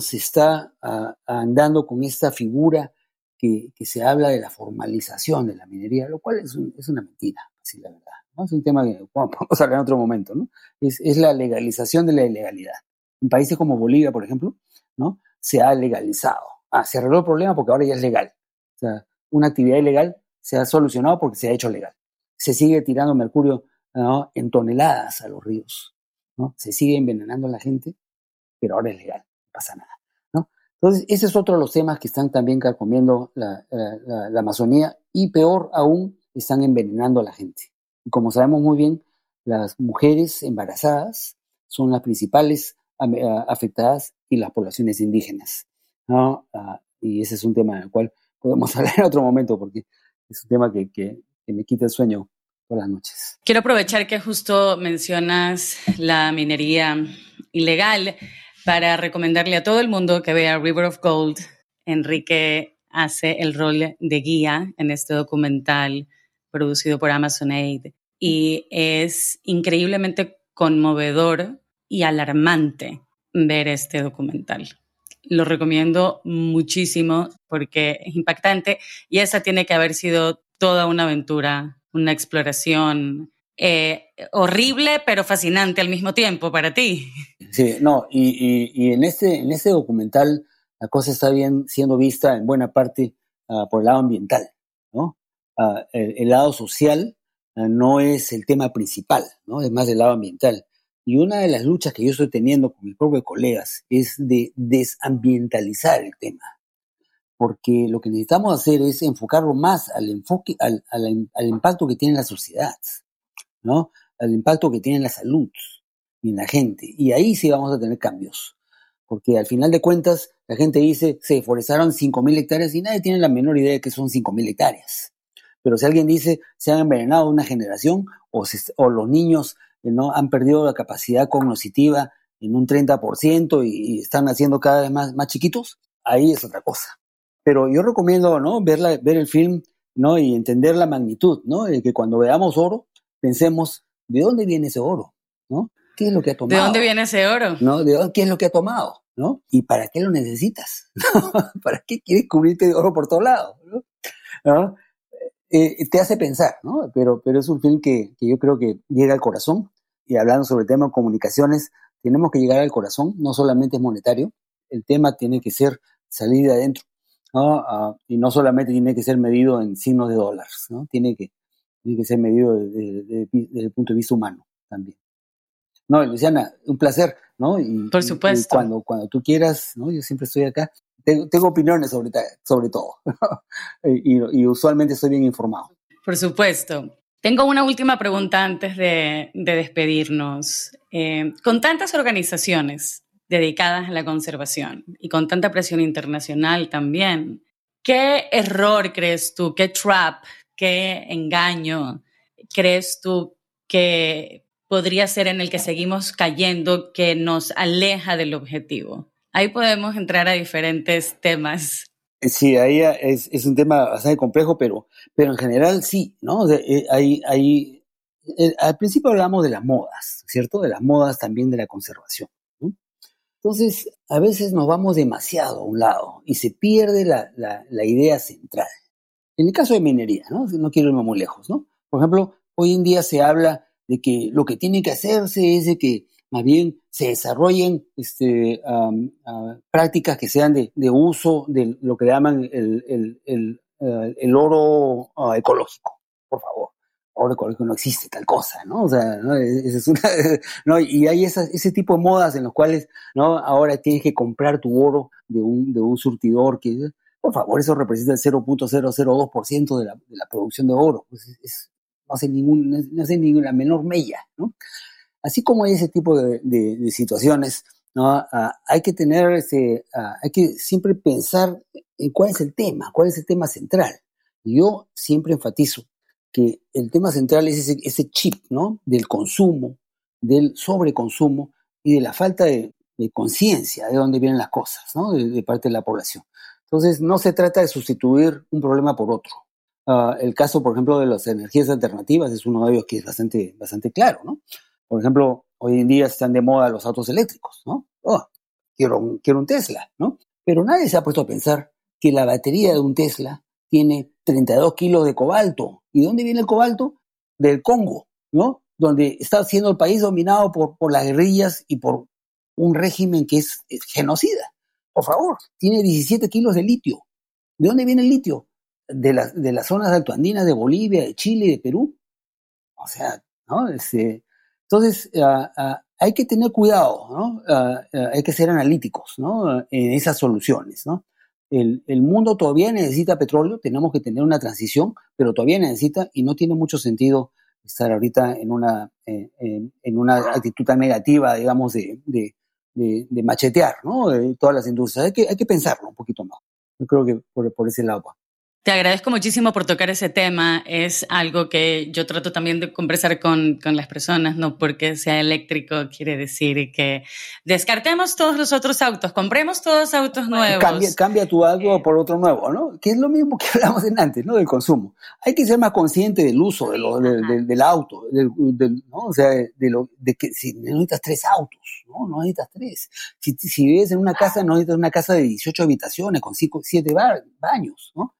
se está ah, andando con esta figura que, se habla de la formalización de la minería, lo cual es, una mentira, así la verdad. Es un tema que vamos a hablar en otro momento, ¿no? Es, es, la legalización de la ilegalidad. En países como Bolivia, por ejemplo, ¿no? Se ha legalizado. Ah, se arregló el problema porque ahora ya es legal. O sea, una actividad ilegal se ha solucionado porque se ha hecho legal. Se sigue tirando mercurio en toneladas a los ríos. ¿no? Se sigue envenenando a la gente, pero ahora es legal, no pasa nada. ¿no? Entonces, ese es otro de los temas que están también carcomiendo la, Amazonía y peor aún, están envenenando a la gente. Y como sabemos muy bien, las mujeres embarazadas son las principales afectadas y las poblaciones indígenas. ¿no? Ah, y ese es un tema en el cual podemos hablar en otro momento porque es un tema que, me quita el sueño las noches. Quiero aprovechar que justo mencionas la minería ilegal para recomendarle a todo el mundo que vea River of Gold. Enrique hace el rol de guía en este documental producido por Amazon Aid y es increíblemente conmovedor y alarmante ver este documental. Lo recomiendo muchísimo porque es impactante y esa tiene que haber sido toda una aventura, una exploración eh, horrible pero fascinante al mismo tiempo para ti. Sí, no, y, en, este, en este documental la cosa está bien siendo vista en buena parte ah, por el lado ambiental, ¿no? Ah, el, lado social ah, no es el tema principal, ¿no? Es más del lado ambiental. Y una de las luchas que yo estoy teniendo con mis propios colegas es de desambientalizar el tema. Porque lo que necesitamos hacer es enfocarlo más al enfoque, al, al, impacto que tiene la sociedad, ¿no? Al impacto que tiene la salud y en la gente. Y ahí sí vamos a tener cambios. Porque al final de cuentas, la gente dice, se deforestaron 5.000 hectáreas y nadie tiene la menor idea de que son 5.000 hectáreas. Pero si alguien dice, se han envenenado una generación o, los niños ¿no? han perdido la capacidad cognitiva en un 30% y, y están haciendo cada vez más, más chiquitos, ahí es otra cosa. Pero yo recomiendo ¿no? ver, ver el film ¿no? y entender la magnitud, ¿no? de que cuando veamos oro, pensemos, ¿de dónde viene ese oro? ¿no? ¿Qué es lo que ha tomado? ¿De dónde viene ese oro? ¿No? ¿De ¿Qué es lo que ha tomado? ¿no? ¿Y para qué lo necesitas? ¿Para qué quieres cubrirte de oro por todos lados? ¿no? Eh, te hace pensar, ¿no? Pero, pero es un film que, que, yo creo que llega al corazón. Y hablando sobre el tema de comunicaciones, tenemos que llegar al corazón, no solamente es monetario, el tema tiene que ser salir de adentro, ¿no? Ah, y no solamente tiene que ser medido en signos de dólares, ¿no? Tiene que, tiene que ser medido desde, el punto de vista humano también. No, Luciana, un placer, ¿no? Y, Por supuesto. cuando, cuando tú quieras, ¿no? Yo siempre estoy acá tengo, opiniones sobre, sobre todo y, usualmente estoy bien informado. Por supuesto. Tengo una última pregunta antes de, despedirnos. Eh, con tantas organizaciones dedicadas a la conservación y con tanta presión internacional también, ¿qué error crees tú, qué trap, qué engaño crees tú que podría ser en el que seguimos cayendo que nos aleja del objetivo? Ahí podemos entrar a diferentes temas. Sí, ahí es, es un tema bastante complejo, pero, pero en general sí, ¿no? Eh, ahí, ahí, eh, al principio hablamos de las modas, ¿cierto? De las modas también de la conservación. Entonces, a veces nos vamos demasiado a un lado y se pierde la, la, la idea central. En el caso de minería, ¿no? No quiero irme muy lejos, ¿no? Por ejemplo, hoy en día se habla de que lo que tiene que hacerse es de que más bien se desarrollen este, prácticas que sean de, uso de lo que llaman el, el, oro ah, ecológico, por favor. Oro ecológico no existe tal cosa, ¿no? O sea, ¿no? Es, una, ¿no? Y hay ese tipo de modas en los cuales, ¿no? Ahora tienes que comprar tu oro de un, de un surtidor que, por favor, eso representa el 0.002% de la, de la producción de oro. Pues no hace, ningún, no hace ninguna menor mella, ¿no? Así como hay ese tipo de, situaciones, ¿no? Ah, hay que tener, ese, ah, hay que siempre pensar en cuál es el tema, cuál es el tema central. Yo siempre enfatizo que el tema central es ese, chip, ¿no? Del consumo, del sobreconsumo y de la falta de, conciencia de dónde vienen las cosas, ¿no? De, parte de la población. Entonces, no se trata de sustituir un problema por otro. Ah, el caso, por ejemplo, de las energías alternativas es uno de ellos que es bastante, bastante claro, ¿no? Por ejemplo, hoy en día están de moda los autos eléctricos, ¿no? Oh, quiero, quiero un Tesla, ¿no? Pero nadie se ha puesto a pensar que la batería de un Tesla tiene 32 kilos de cobalto. ¿Y dónde viene el cobalto? Del Congo, ¿no? Donde está siendo el país dominado por, por las guerrillas y por un régimen que es, genocida. Por favor, tiene 17 kilos de litio. ¿De dónde viene el litio? De, de las zonas altoandinas de Bolivia, de Chile, de Perú. O sea, ¿no? Este, entonces, ah, ah, hay que tener cuidado, ¿no? Ah, hay que ser analíticos, ¿no? En esas soluciones, ¿no? El, mundo todavía necesita petróleo, tenemos que tener una transición, pero todavía necesita y no tiene mucho sentido estar ahorita en una, eh, en, una actitud tan negativa, digamos, de, de, machetear ¿no? todas las industrias. Hay que, hay que pensarlo un poquito más. Yo creo que por, por ese lado. Te agradezco muchísimo por tocar ese tema. Es algo que yo trato también de conversar con, con, las personas, no porque sea eléctrico quiere decir que descartemos todos los otros autos, compremos todos autos nuevos. Cambia, cambia tu auto eh, por otro nuevo, ¿no? Que es lo mismo que hablamos antes, ¿no? Del consumo. Hay que ser más consciente del uso de lo, del, auto, del, ¿no? O sea, de, lo, de que si necesitas tres autos, ¿no? No necesitas tres. Si, si vives en una casa, no necesitas una casa de 18 habitaciones con cinco, siete baños, ¿no?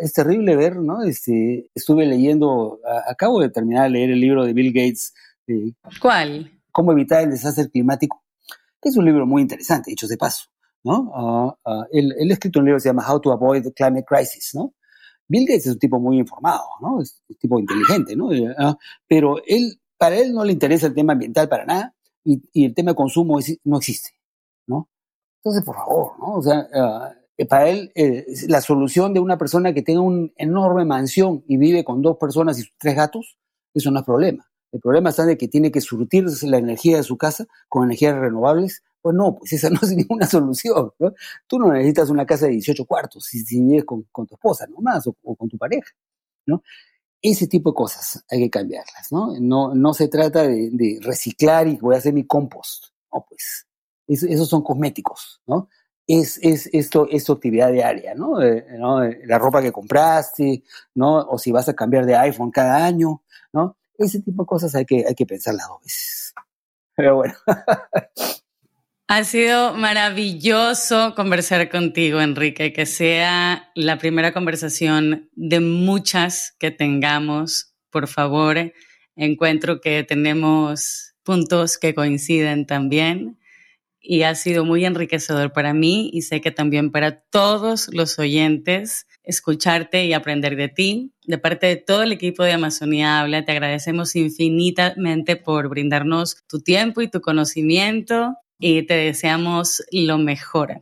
Es terrible ver, ¿no? Este, estuve leyendo, acabo de terminar de leer el libro de Bill Gates. ¿Cuál? Cómo evitar el desastre climático, que es un libro muy interesante, dicho de paso, ¿no? Ah, ah, él, ha escrito un libro que se llama How to Avoid the Climate Crisis, ¿no? Bill Gates es un tipo muy informado, ¿no? Es un tipo inteligente, ¿no? Ah, pero él, para él no le interesa el tema ambiental para nada y, el tema de consumo no existe, ¿no? Entonces, por favor, ¿no? O sea, eh, para él eh, la solución de una persona que tenga una enorme mansión y vive con dos personas y tres gatos, eso no es problema. El problema está de que tiene que surtir la energía de su casa con energías renovables. Pues no, pues esa no es ninguna solución. Tú no necesitas una casa de 18 cuartos si, vives con, tu esposa nomás o, o con tu pareja. ¿no? Ese tipo de cosas hay que cambiarlas. No, no, no se trata de, reciclar y voy a hacer mi compost. No, pues esos son cosméticos. ¿no? Es, es, esto, es tu actividad diaria, ¿no? Eh, ¿no? Eh, la ropa que compraste, ¿no? O si vas a cambiar de iPhone cada año, ¿no? Ese tipo de cosas hay que, hay que pensarlas dos veces. Pero bueno. Ha sido maravilloso conversar contigo, Enrique, que sea la primera conversación de muchas que tengamos. Por favor, encuentro que tenemos puntos que coinciden también y ha sido muy enriquecedor para mí y sé que también para todos los oyentes escucharte y aprender de ti. De parte de todo el equipo de Amazonía Habla, te agradecemos infinitamente por brindarnos tu tiempo y tu conocimiento y te deseamos lo mejor.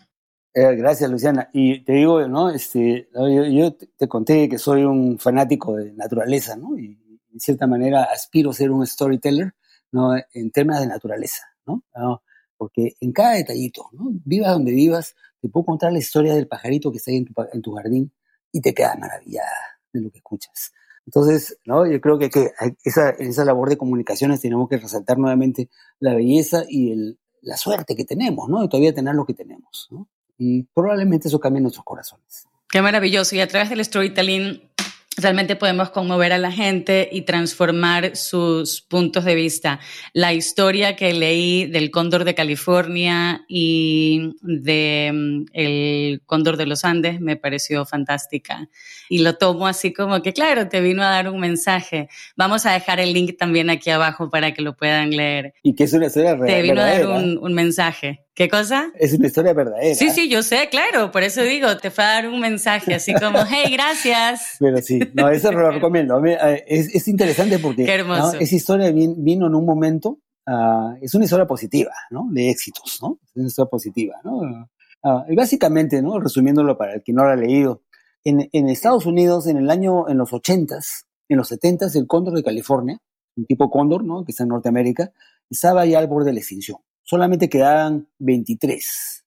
Eh, gracias, Luciana. Y te digo, ¿no? Este, yo, te conté que soy un fanático de naturaleza, ¿no? Y en cierta manera aspiro a ser un storyteller, ¿no? En temas de naturaleza, ¿no? ¿no? Porque en cada detallito, ¿no? vivas donde vivas, te puedo contar la historia del pajarito que está ahí en tu, en tu jardín y te quedas maravillada de lo que escuchas. Entonces, ¿no? yo creo que, que esa, esa labor de comunicaciones tenemos que resaltar nuevamente la belleza y el, la suerte que tenemos, ¿no? de todavía tener lo que tenemos. ¿no? Y probablemente eso cambie nuestros corazones. Qué maravilloso. Y a través del storytelling realmente podemos conmover a la gente y transformar sus puntos de vista. La historia que leí del cóndor de California y de mm, el cóndor de los Andes me pareció fantástica y lo tomo así como que claro, te vino a dar un mensaje. Vamos a dejar el link también aquí abajo para que lo puedan leer. Y que es una historia real. Te vino a dar un, un mensaje. ¿Qué cosa? Es una historia verdadera. Sí, sí, yo sé, claro. Por eso digo, te fue a dar un mensaje así como, hey, gracias. Pero sí, no, eso lo recomiendo. Eh, es, es interesante porque esa historia vino en un momento, uh, es una historia positiva, ¿no? De éxitos, ¿no? Es una historia positiva, ¿no? Uh, y básicamente, ¿no? Resumiéndolo para el que no lo ha leído, en, en Estados Unidos, en el año, en los 80s, en los 70s, el cóndor de California, un tipo cóndor, ¿no? Que está en Norteamérica, estaba ya al borde de la extinción solamente quedaban 23,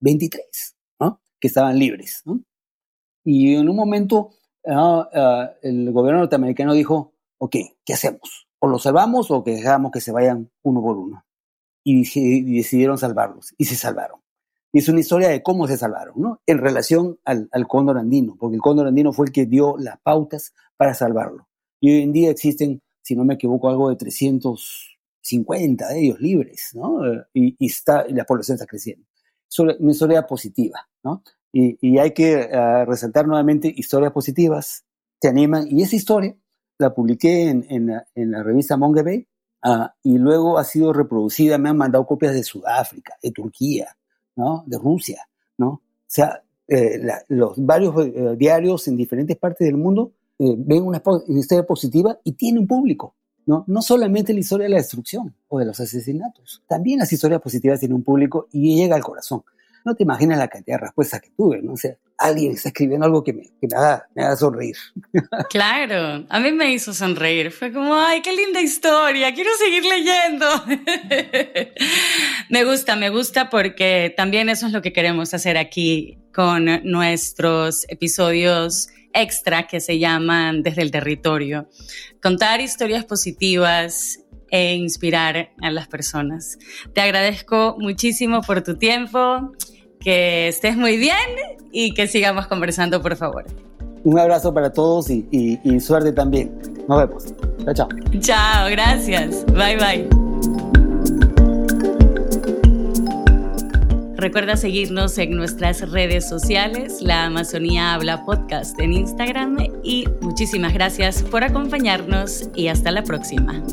23, ¿no? Que estaban libres. Y en un momento ah, el gobierno norteamericano dijo, ok, ¿qué hacemos? O los salvamos o que dejamos que se vayan uno por uno. Y, decidieron salvarlos y se salvaron. Y es una historia de cómo se salvaron, ¿no? En relación al, al cóndor andino, porque el cóndor andino fue el que dio las pautas para salvarlo. Y hoy en día existen, si no me equivoco, algo de 350 de ellos libres, ¿no? Y, está, la población está creciendo. Una historia positiva, ¿no? Y, hay que ah, resaltar nuevamente historias positivas, te animan. Y esa historia la publiqué en, la, revista Monge Bay ah, y luego ha sido reproducida, me han mandado copias de Sudáfrica, de Turquía, ¿no? De Rusia, ¿no? O sea, eh, los varios eh, diarios en diferentes partes del mundo eh, ven una, historia positiva y tiene un público. ¿No? no solamente la historia de la destrucción o de los asesinatos, también las historias positivas tienen un público y llega al corazón. No te imaginas la cantidad de respuestas que tuve, ¿no? O sea, alguien está escribiendo algo que me, que me, me haga sonreír. Claro, a mí me hizo sonreír. Fue como, ay, qué linda historia, quiero seguir leyendo. me gusta, me gusta porque también eso es lo que queremos hacer aquí con nuestros episodios extra que se llaman Desde el Territorio. Contar historias positivas e inspirar a las personas. Te agradezco muchísimo por tu tiempo, que estés muy bien y que sigamos conversando, por favor. Un abrazo para todos y, y suerte también. Nos vemos. Chao, chao. Chao, gracias. Bye, bye. Recuerda seguirnos en nuestras redes sociales, la Amazonía Habla Podcast en Instagram y muchísimas gracias por acompañarnos y hasta la próxima.